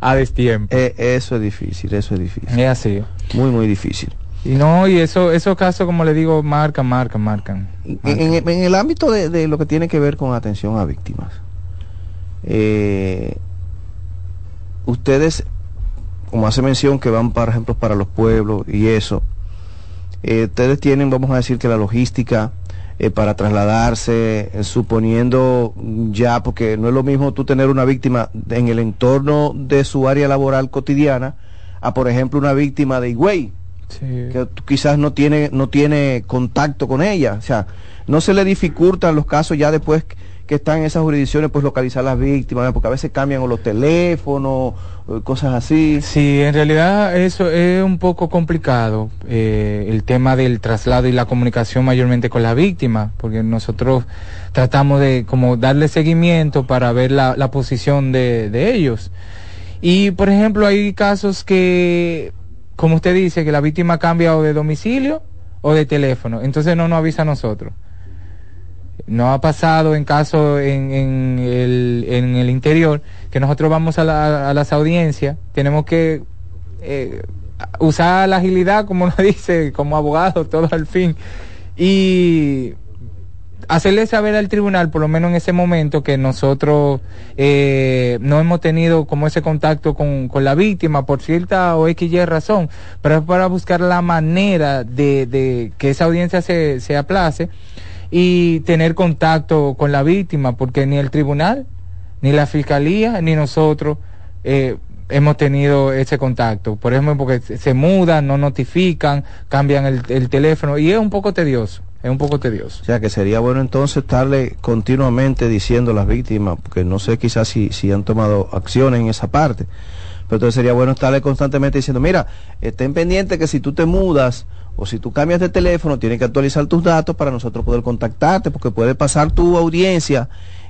a, a destiempo. Eh, eso es difícil, eso es difícil. Es así. Muy, muy difícil. Y no, y eso, esos casos, como le digo, marcan, marcan, marcan. En, en- en el ámbito de, de lo que tiene que ver con atención a víctimas, eh, ustedes, como hace mención, que van, por ejemplo, para los pueblos y eso, eh, ustedes tienen, vamos a decir, que la logística eh, para trasladarse, eh, suponiendo ya, porque no es lo mismo tú tener una víctima en el entorno de su área laboral cotidiana, a, por ejemplo, una víctima de Higüey, que tú quizás no tiene no tiene contacto con ella. O sea no se le dificultan los casos ya después que están en esas jurisdicciones pues localizar las víctimas porque a veces cambian o los teléfonos cosas así Sí, en realidad eso es un poco complicado, eh, el tema del traslado y la comunicación mayormente con la víctima, porque nosotros tratamos de como darle seguimiento para ver la, la posición de, de ellos. Y, por ejemplo, hay casos que, como usted dice, que la víctima cambia o de domicilio o de teléfono, entonces no nos avisa a nosotros. No ha pasado en caso en, en, el, en el interior que nosotros vamos a, la- a las audiencias, tenemos que eh, usar la agilidad, como nos <laughs> dice, como abogado, todo al fin, y hacerle saber al tribunal, por lo menos en ese momento, que nosotros eh, no hemos tenido como ese contacto con, con la víctima por cierta o X y razón, pero es para buscar la manera de, de que esa audiencia se, se aplace y tener contacto con la víctima, porque ni el tribunal, ni la fiscalía, ni nosotros eh, hemos tenido ese contacto. Por ejemplo, porque se, mudan, no notifican, cambian el, el teléfono y es un poco tedioso, es un poco tedioso. o sea que sería bueno entonces estarle continuamente diciendo a las víctimas porque no sé quizás si, si han tomado acciones en esa parte Pero entonces sería bueno estarle constantemente diciendo, mira, estén pendientes que si tú te mudas o si tú cambias de teléfono, tienes que actualizar tus datos para nosotros poder contactarte, porque puede pasar tu audiencia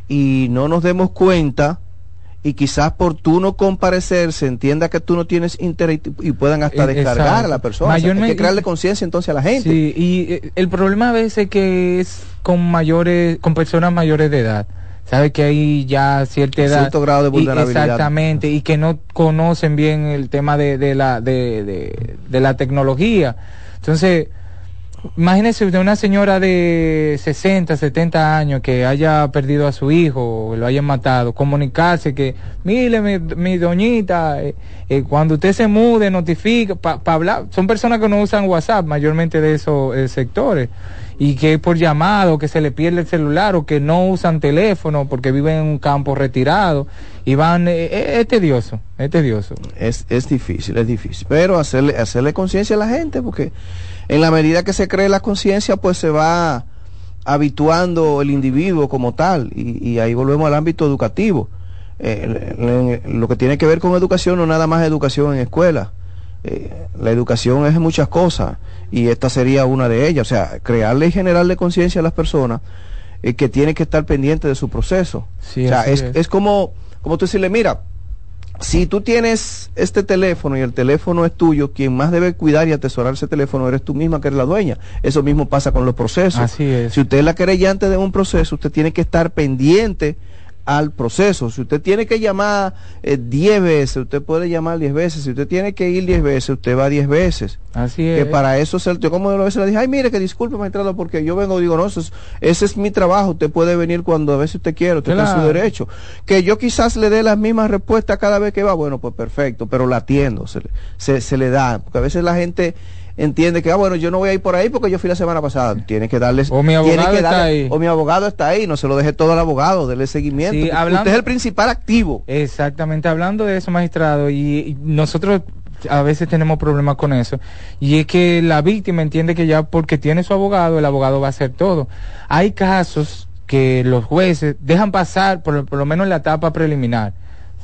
y no nos demos cuenta y quizás por tú no comparecer se entienda que tú no tienes interés y puedan hasta Eh, descargar exacto. a la persona. O sea, hay que crearle conciencia entonces a la gente. Sí, y eh, el problema a veces es que es con mayores, con personas mayores de edad. Sabe que hay ya cierta edad. Cierto grado de y- vulnerabilidad. exactamente, y que no conocen bien el tema de, de la, de, de, de la tecnología. Entonces, imagínese usted una señora de 60, 70 años que haya perdido a su hijo lo hayan matado, comunicarse que, mire mi, mi doñita, eh, cuando usted se mude, notifica, para hablar. Son personas que no usan WhatsApp, mayormente de esos eh, sectores, y que por llamado, que se le pierde el celular o que no usan teléfono porque viven en un campo retirado y van, eh, eh, es tedioso, es tedioso. Es, es difícil, es difícil. Pero hacerle, hacerle conciencia a la gente, porque en la medida que se cree la conciencia, pues se va habituando el individuo como tal. Y ahí volvemos al ámbito educativo. Eh, lo que tiene que ver con educación, no nada más educación en escuela. Eh, la educación es muchas cosas y esta sería una de ellas. O sea, crearle y generarle conciencia a las personas eh, que tienen que estar pendientes de su proceso. Sí, o sea, es. es como, como tú decirle, mira, si tú tienes este teléfono y el teléfono es tuyo, quien más debe cuidar y atesorar ese teléfono eres tú misma que eres la dueña. Eso mismo pasa con los procesos. Así es. Si usted es la querellante de un proceso, usted tiene que estar pendiente al proceso. Si usted tiene que llamar eh, 10 veces, usted puede llamar 10 veces. Si usted tiene que ir 10 veces, usted va 10 veces. Así Que es. para eso es el, yo como a veces le dije, ay mire que disculpe magistrado porque yo vengo, digo, no, eso es- ese es mi trabajo, usted puede venir cuando a veces usted quiera, usted está en Claro. su derecho. Que yo quizás le dé las mismas respuestas cada vez que va, bueno, pues perfecto, pero la atiendo, se, se, se le da, porque a veces la gente entiende que, ah, bueno, yo no voy a ir por ahí porque yo fui la semana pasada, tiene que darles... O mi tiene abogado que está darle- ahí. O mi abogado está ahí, no se lo deje todo al abogado, dele seguimiento. Sí, hablando- Usted es el principal activo. Exactamente, hablando de eso, magistrado, y, y nosotros a veces tenemos problemas con eso, y es que la víctima entiende que ya porque tiene su abogado, el abogado va a hacer todo. Hay casos que los jueces dejan pasar, por, por lo menos en la etapa preliminar.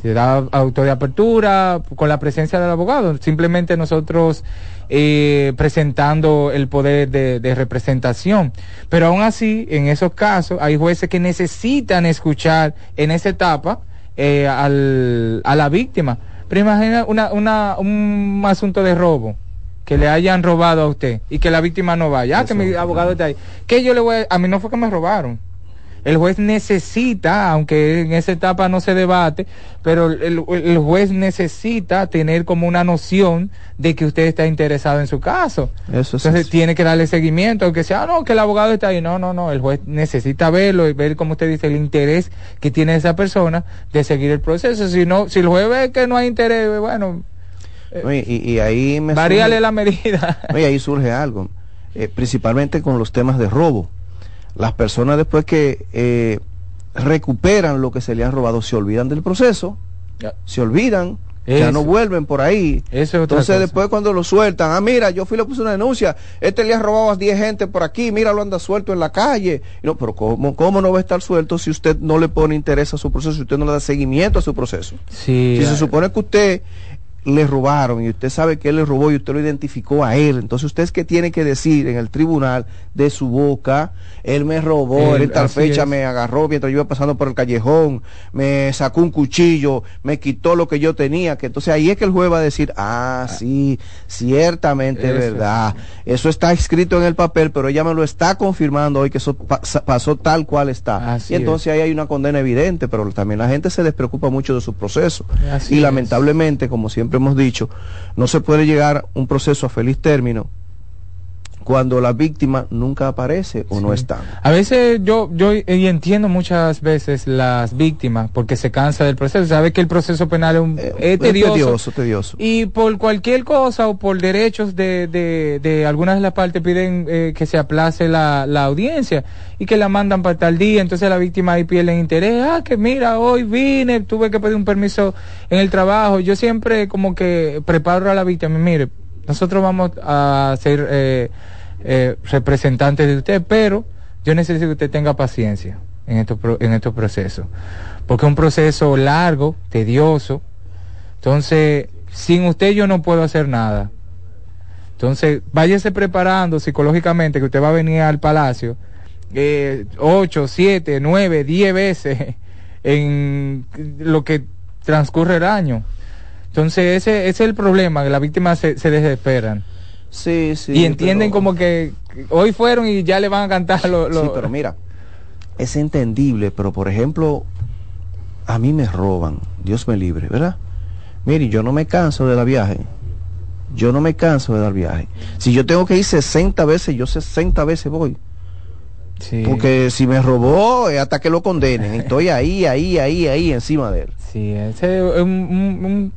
Se da auto de apertura con la presencia del abogado, simplemente nosotros eh, presentando el poder de, de representación. Pero aún así, en esos casos, hay jueces que necesitan escuchar en esa etapa eh, al, a la víctima. Pero imagina una, una, un asunto de robo que le hayan robado a usted y que la víctima no vaya. Ah, que mi abogado está ahí. Que yo le voy a, a mí no fue que me robaron. El juez necesita, aunque en esa etapa no se debate, pero el, el juez necesita tener como una noción de que usted está interesado en su caso. Eso es Entonces así. tiene que darle seguimiento, aunque sea, "Ah, no, que el abogado está ahí. No, no, no, el juez necesita verlo y ver, como usted dice, el interés que tiene esa persona de seguir el proceso. Si no, si el juez ve que no hay interés, bueno, ¿no? Y, ahí me varíale surge- la medida. Y ahí surge algo, eh, principalmente con los temas de robo. Las personas después que eh, recuperan lo que se le han robado se olvidan del proceso, se olvidan, ya no vuelven por ahí. Eso es Entonces cosa. después cuando lo sueltan, ah mira, yo fui y le puse una denuncia, este le ha robado a 10 gente por aquí, mira lo anda suelto en la calle. No, pero ¿cómo, ¿cómo no va a estar suelto si usted no le pone interés a su proceso, si usted no le da seguimiento a su proceso? Sí, Si se supone que usted le robaron y usted sabe que él le robó y usted lo identificó a él, entonces usted es que tiene que decir en el tribunal de su boca, él me robó, Él, en tal fecha es. me agarró mientras yo iba pasando por el callejón, me sacó un cuchillo, me quitó lo que yo tenía, que entonces ahí es que el juez va a decir, ah, sí, ciertamente es verdad, eso está escrito en el papel, pero ella me lo está confirmando hoy que eso pa- pasó tal cual está. Así y entonces ahí hay una condena evidente, pero también la gente se despreocupa mucho de su proceso. Así y lamentablemente, como siempre hemos dicho, no se puede llegar un proceso a feliz término cuando la víctima nunca aparece o no está. A veces yo, yo y entiendo muchas veces las víctimas porque se cansa del proceso. Sabe que el proceso penal es, un- es Es tedioso. tedioso, tedioso. Y por cualquier cosa o por derechos de, de, de algunas de las partes piden eh, que se aplace la, la audiencia y que la mandan para tal día. Entonces la víctima ahí pierde interés. Ah, que mira, hoy vine, tuve que pedir un permiso en el trabajo. Yo siempre como que preparo a la víctima. Mire, nosotros vamos a ser eh, eh, representantes de usted, pero yo necesito que usted tenga paciencia en estos, en estos procesos. Porque es un proceso largo, tedioso. Entonces, sin usted yo no puedo hacer nada. Entonces, váyase preparando psicológicamente que usted va a venir al palacio eh, ocho, siete, nueve, diez veces <laughs> en lo que transcurre el año. Entonces, ese, ese es el problema, que las víctimas se, se desesperan. Sí, sí. Y entienden como que hoy fueron y ya le van a cantar lo, lo... Sí, pero mira, es entendible, pero por ejemplo, a mí me roban, Dios me libre, ¿verdad? Mire, yo no me canso de dar viaje. Yo no me canso de dar viaje. Si yo tengo que ir 60 veces, yo 60 veces voy. Sí. Porque si me robó, es hasta que lo condenen. Estoy ahí, ahí, ahí, ahí, encima de él. Sí, ese es un, un- un-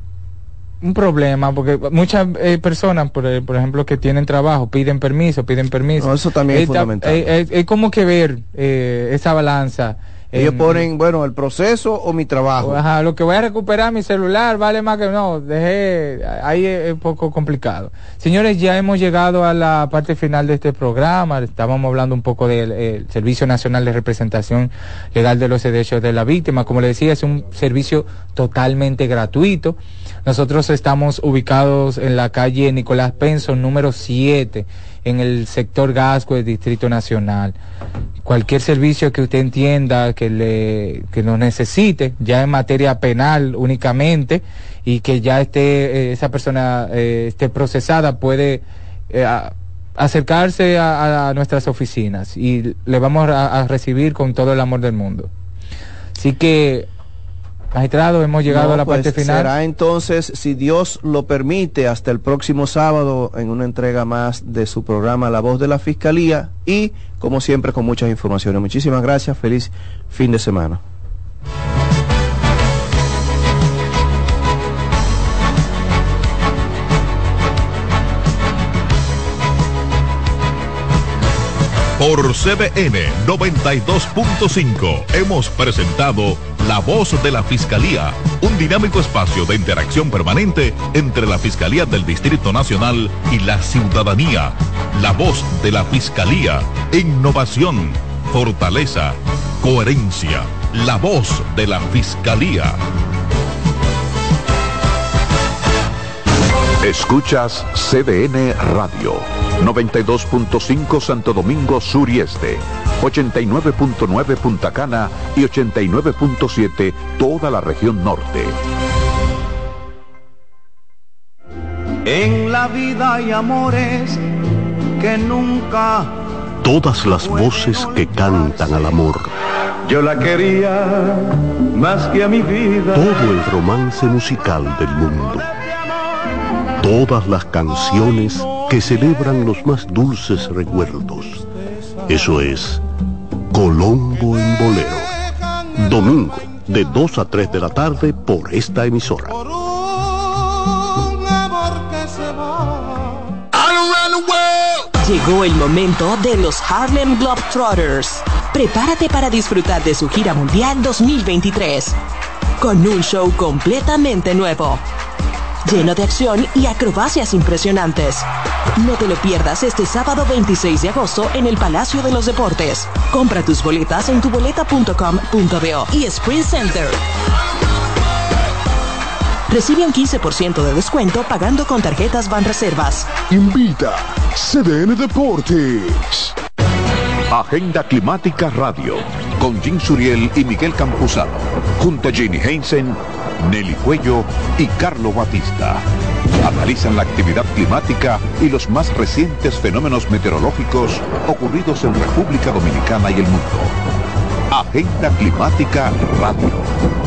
un problema, porque muchas eh, personas, por, eh, por ejemplo, que tienen trabajo, piden permiso, piden permiso. No, eso también es fundamental. eh, eh, Es como que ver eh, esa balanza. Ellos en- ponen, bueno, el proceso o mi trabajo. Ajá, lo que voy a recuperar mi celular vale más que no, dejé, ahí es un poco complicado. Señores, ya hemos llegado a la parte final de este programa, estábamos hablando un poco del Servicio Nacional de Representación Legal de los Derechos de la Víctima, como le decía, es un servicio totalmente gratuito. Nosotros estamos ubicados en la calle Nicolás Penso, número 7, en el sector Gasco del Distrito Nacional. Cualquier servicio que usted entienda que le que lo necesite ya en materia penal únicamente y que ya esté eh, esa persona eh, esté procesada puede eh, acercarse a, nuestras oficinas y le vamos a recibir con todo el amor del mundo. Así que magistrado hemos llegado No, a la pues, parte final Será entonces, si Dios lo permite, hasta el próximo sábado en una entrega más de su programa La Voz de la Fiscalía y, como siempre, con muchas informaciones. Muchísimas gracias. Feliz fin de semana. Por CBN 92.5 hemos presentado La Voz de la Fiscalía, un dinámico espacio de interacción permanente entre la Fiscalía del Distrito Nacional y la ciudadanía. La Voz de la Fiscalía, innovación, fortaleza, coherencia. La Voz de la Fiscalía. Escuchas CDN Radio, 92.5 Santo Domingo Sur y Este, 89.9 Punta Cana y 89.7 toda la región norte. En la vida hay amores que nunca Todas las voces que cantan al amor. yo la quería más que a mi vida. Todo el romance musical del mundo. Todas las canciones que celebran los más dulces recuerdos. Eso es Colombo en Bolero. Domingo, de 2 a 3 de la tarde por esta emisora. Llegó el momento de los Harlem Globetrotters. Prepárate para disfrutar de su gira mundial 2023. Con un show completamente nuevo. Lleno de acción y acrobacias impresionantes. No te lo pierdas este sábado 26 de agosto en el Palacio de los Deportes. Compra tus boletas en tuboleta.com.do y Sprint Center. Recibe un 15% de descuento pagando con tarjetas Banreservas. Invita CDN Deportes. Agenda Climática Radio, con Jim Suriel y Miguel Campuzano, junto a Jenny Heinsen, Nelly Cuello y Carlo Batista. Analizan la actividad climática y los más recientes fenómenos meteorológicos ocurridos en República Dominicana y el mundo. Agenda Climática Radio.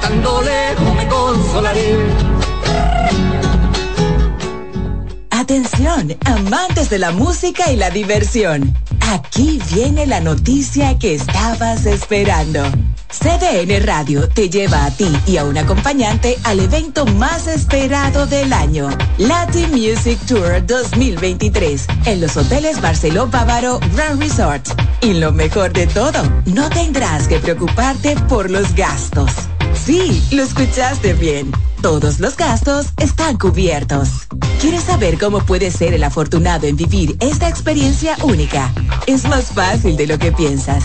cantando lejos me consolaré. Atención, amantes de la música y la diversión. Aquí viene la noticia que estabas esperando. CDN Radio te lleva a ti y a un acompañante al evento más esperado del año, Latin Music Tour 2023, en los hoteles Barceló Bávaro Grand Resort. Y lo mejor de todo, no tendrás que preocuparte por los gastos. Sí, lo escuchaste bien. Todos los gastos están cubiertos. ¿Quieres saber cómo puedes ser el afortunado en vivir esta experiencia única? Es más fácil de lo que piensas.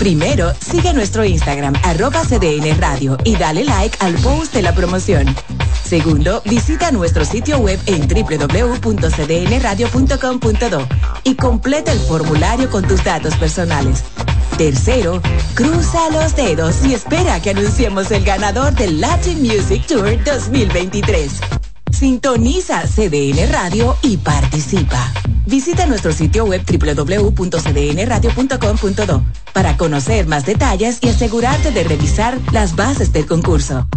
Primero, sigue nuestro Instagram, arroba CDN Radio, y dale like al post de la promoción. Segundo, visita nuestro sitio web en www.cdnradio.com.do y completa el formulario con tus datos personales. Tercero, cruza los dedos y espera que anunciemos el ganador del Latin Music Tour 2023. Sintoniza CDN Radio y participa. Visita nuestro sitio web www.cdnradio.com.do para conocer más detalles y asegurarte de revisar las bases del concurso.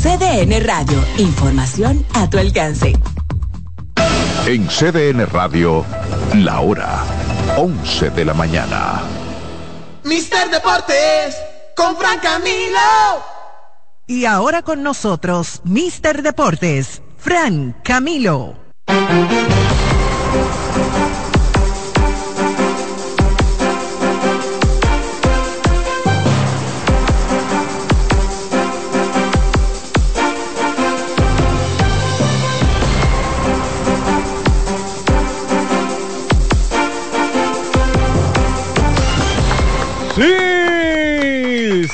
CDN Radio, información a tu alcance. En CDN Radio, la hora 11 de la mañana. Mister Deportes con Fran Camilo. Y ahora con nosotros, Mister Deportes, Fran Camilo.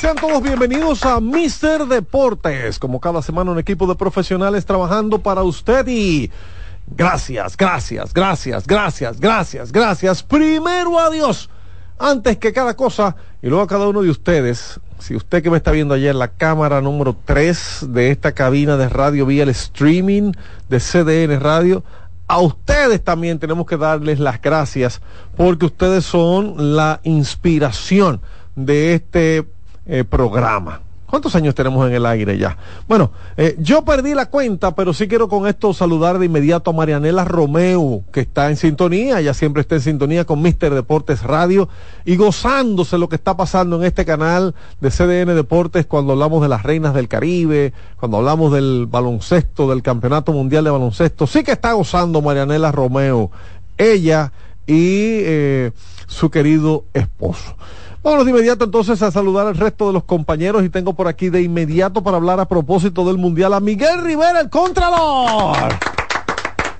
Sean todos bienvenidos a Mister Deportes. Como cada semana un equipo de profesionales trabajando para usted y gracias, gracias, gracias, gracias, gracias, gracias. Primero a Dios, antes que cada cosa y luego a cada uno de ustedes. Si usted que me está viendo ayer la cámara número 3 de esta cabina de radio vía el streaming de CDN Radio, a ustedes también tenemos que darles las gracias porque ustedes son la inspiración de este eh, programa. ¿Cuántos años tenemos en el aire ya? Bueno, eh, yo perdí la cuenta, pero sí quiero con esto saludar de inmediato a Marianela Romeo, que está en sintonía, ella siempre está en sintonía con Mister Deportes Radio y gozándose lo que está pasando en este canal de CDN Deportes cuando hablamos de las reinas del Caribe, cuando hablamos del baloncesto, del Campeonato Mundial de Baloncesto. Sí que está gozando Marianela Romeo, ella y eh, su querido esposo. Vámonos de inmediato entonces a saludar al resto de los compañeros y tengo por aquí de inmediato para hablar a propósito del Mundial a Miguel Rivera, el Contralor.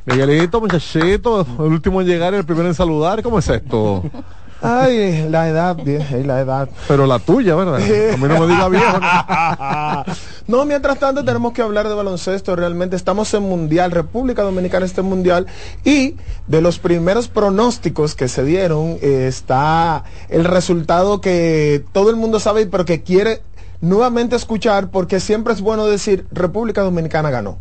Miguelito, muchachito, el último en llegar y el primero en saludar, ¿cómo es esto? <laughs> Ay, la edad, bien, la edad. Pero la tuya, ¿verdad? A mí no me diga viejo. <laughs> No, mientras tanto tenemos que hablar de baloncesto. Realmente estamos en Mundial, República Dominicana está en Mundial. Y de los primeros pronósticos que se dieron eh, está el resultado que todo el mundo sabe, pero que quiere nuevamente escuchar, porque siempre es bueno decir República Dominicana ganó.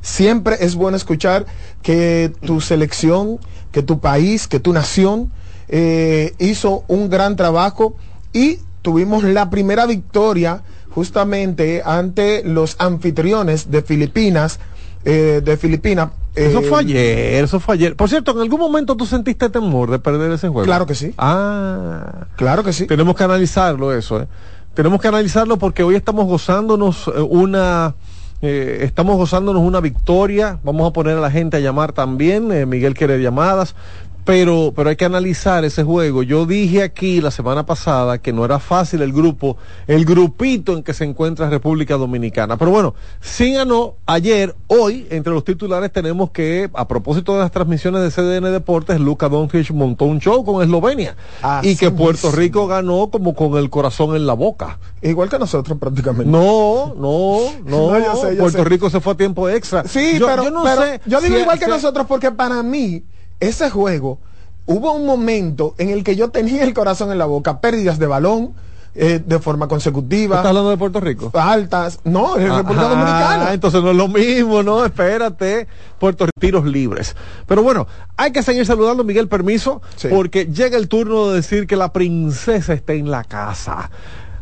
Siempre es bueno escuchar que tu selección, que tu país, que tu nación eh, hizo un gran trabajo y tuvimos la primera victoria justamente ante los anfitriones de Filipinas, eh, de Filipinas. Eso eh, fue ayer, eso fue ayer. Por cierto, ¿en algún momento tú sentiste temor de perder ese juego? Claro que sí. Ah. Claro que sí. Tenemos que analizarlo eso, ¿eh? tenemos que analizarlo porque hoy estamos gozándonos eh, una... eh, estamos gozándonos una victoria. Vamos a poner a la gente a llamar también. eh, Miguel quiere llamadas. Pero, pero hay que analizar ese juego. Yo dije aquí la semana pasada que no era fácil el grupo, el grupito en que se encuentra República Dominicana. Pero bueno, sí ganó ayer, hoy, entre los titulares tenemos que, a propósito de las transmisiones de CDN Deportes, Luka Doncic montó un show con Eslovenia. Así y que Puerto. Rico ganó como con el corazón en la boca. Igual que nosotros prácticamente. No, no, no. <laughs> No, yo sé, yo Puerto sé. Rico se fue a tiempo extra. Sí, yo, pero, yo no pero sé. yo digo si- igual que si- nosotros porque para mí ese juego hubo un momento en el que yo tenía el corazón en la boca, pérdidas de balón eh, de forma consecutiva. ¿Estás hablando de Puerto Rico? Altas, no, en República Ah, Dominicana. entonces no es lo mismo, no, espérate. Puerto Rico, tiros libres. Pero bueno, hay que seguir saludando, Miguel, permiso, porque llega el turno de decir que la princesa está en la casa.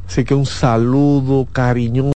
Así que un saludo cariñoso.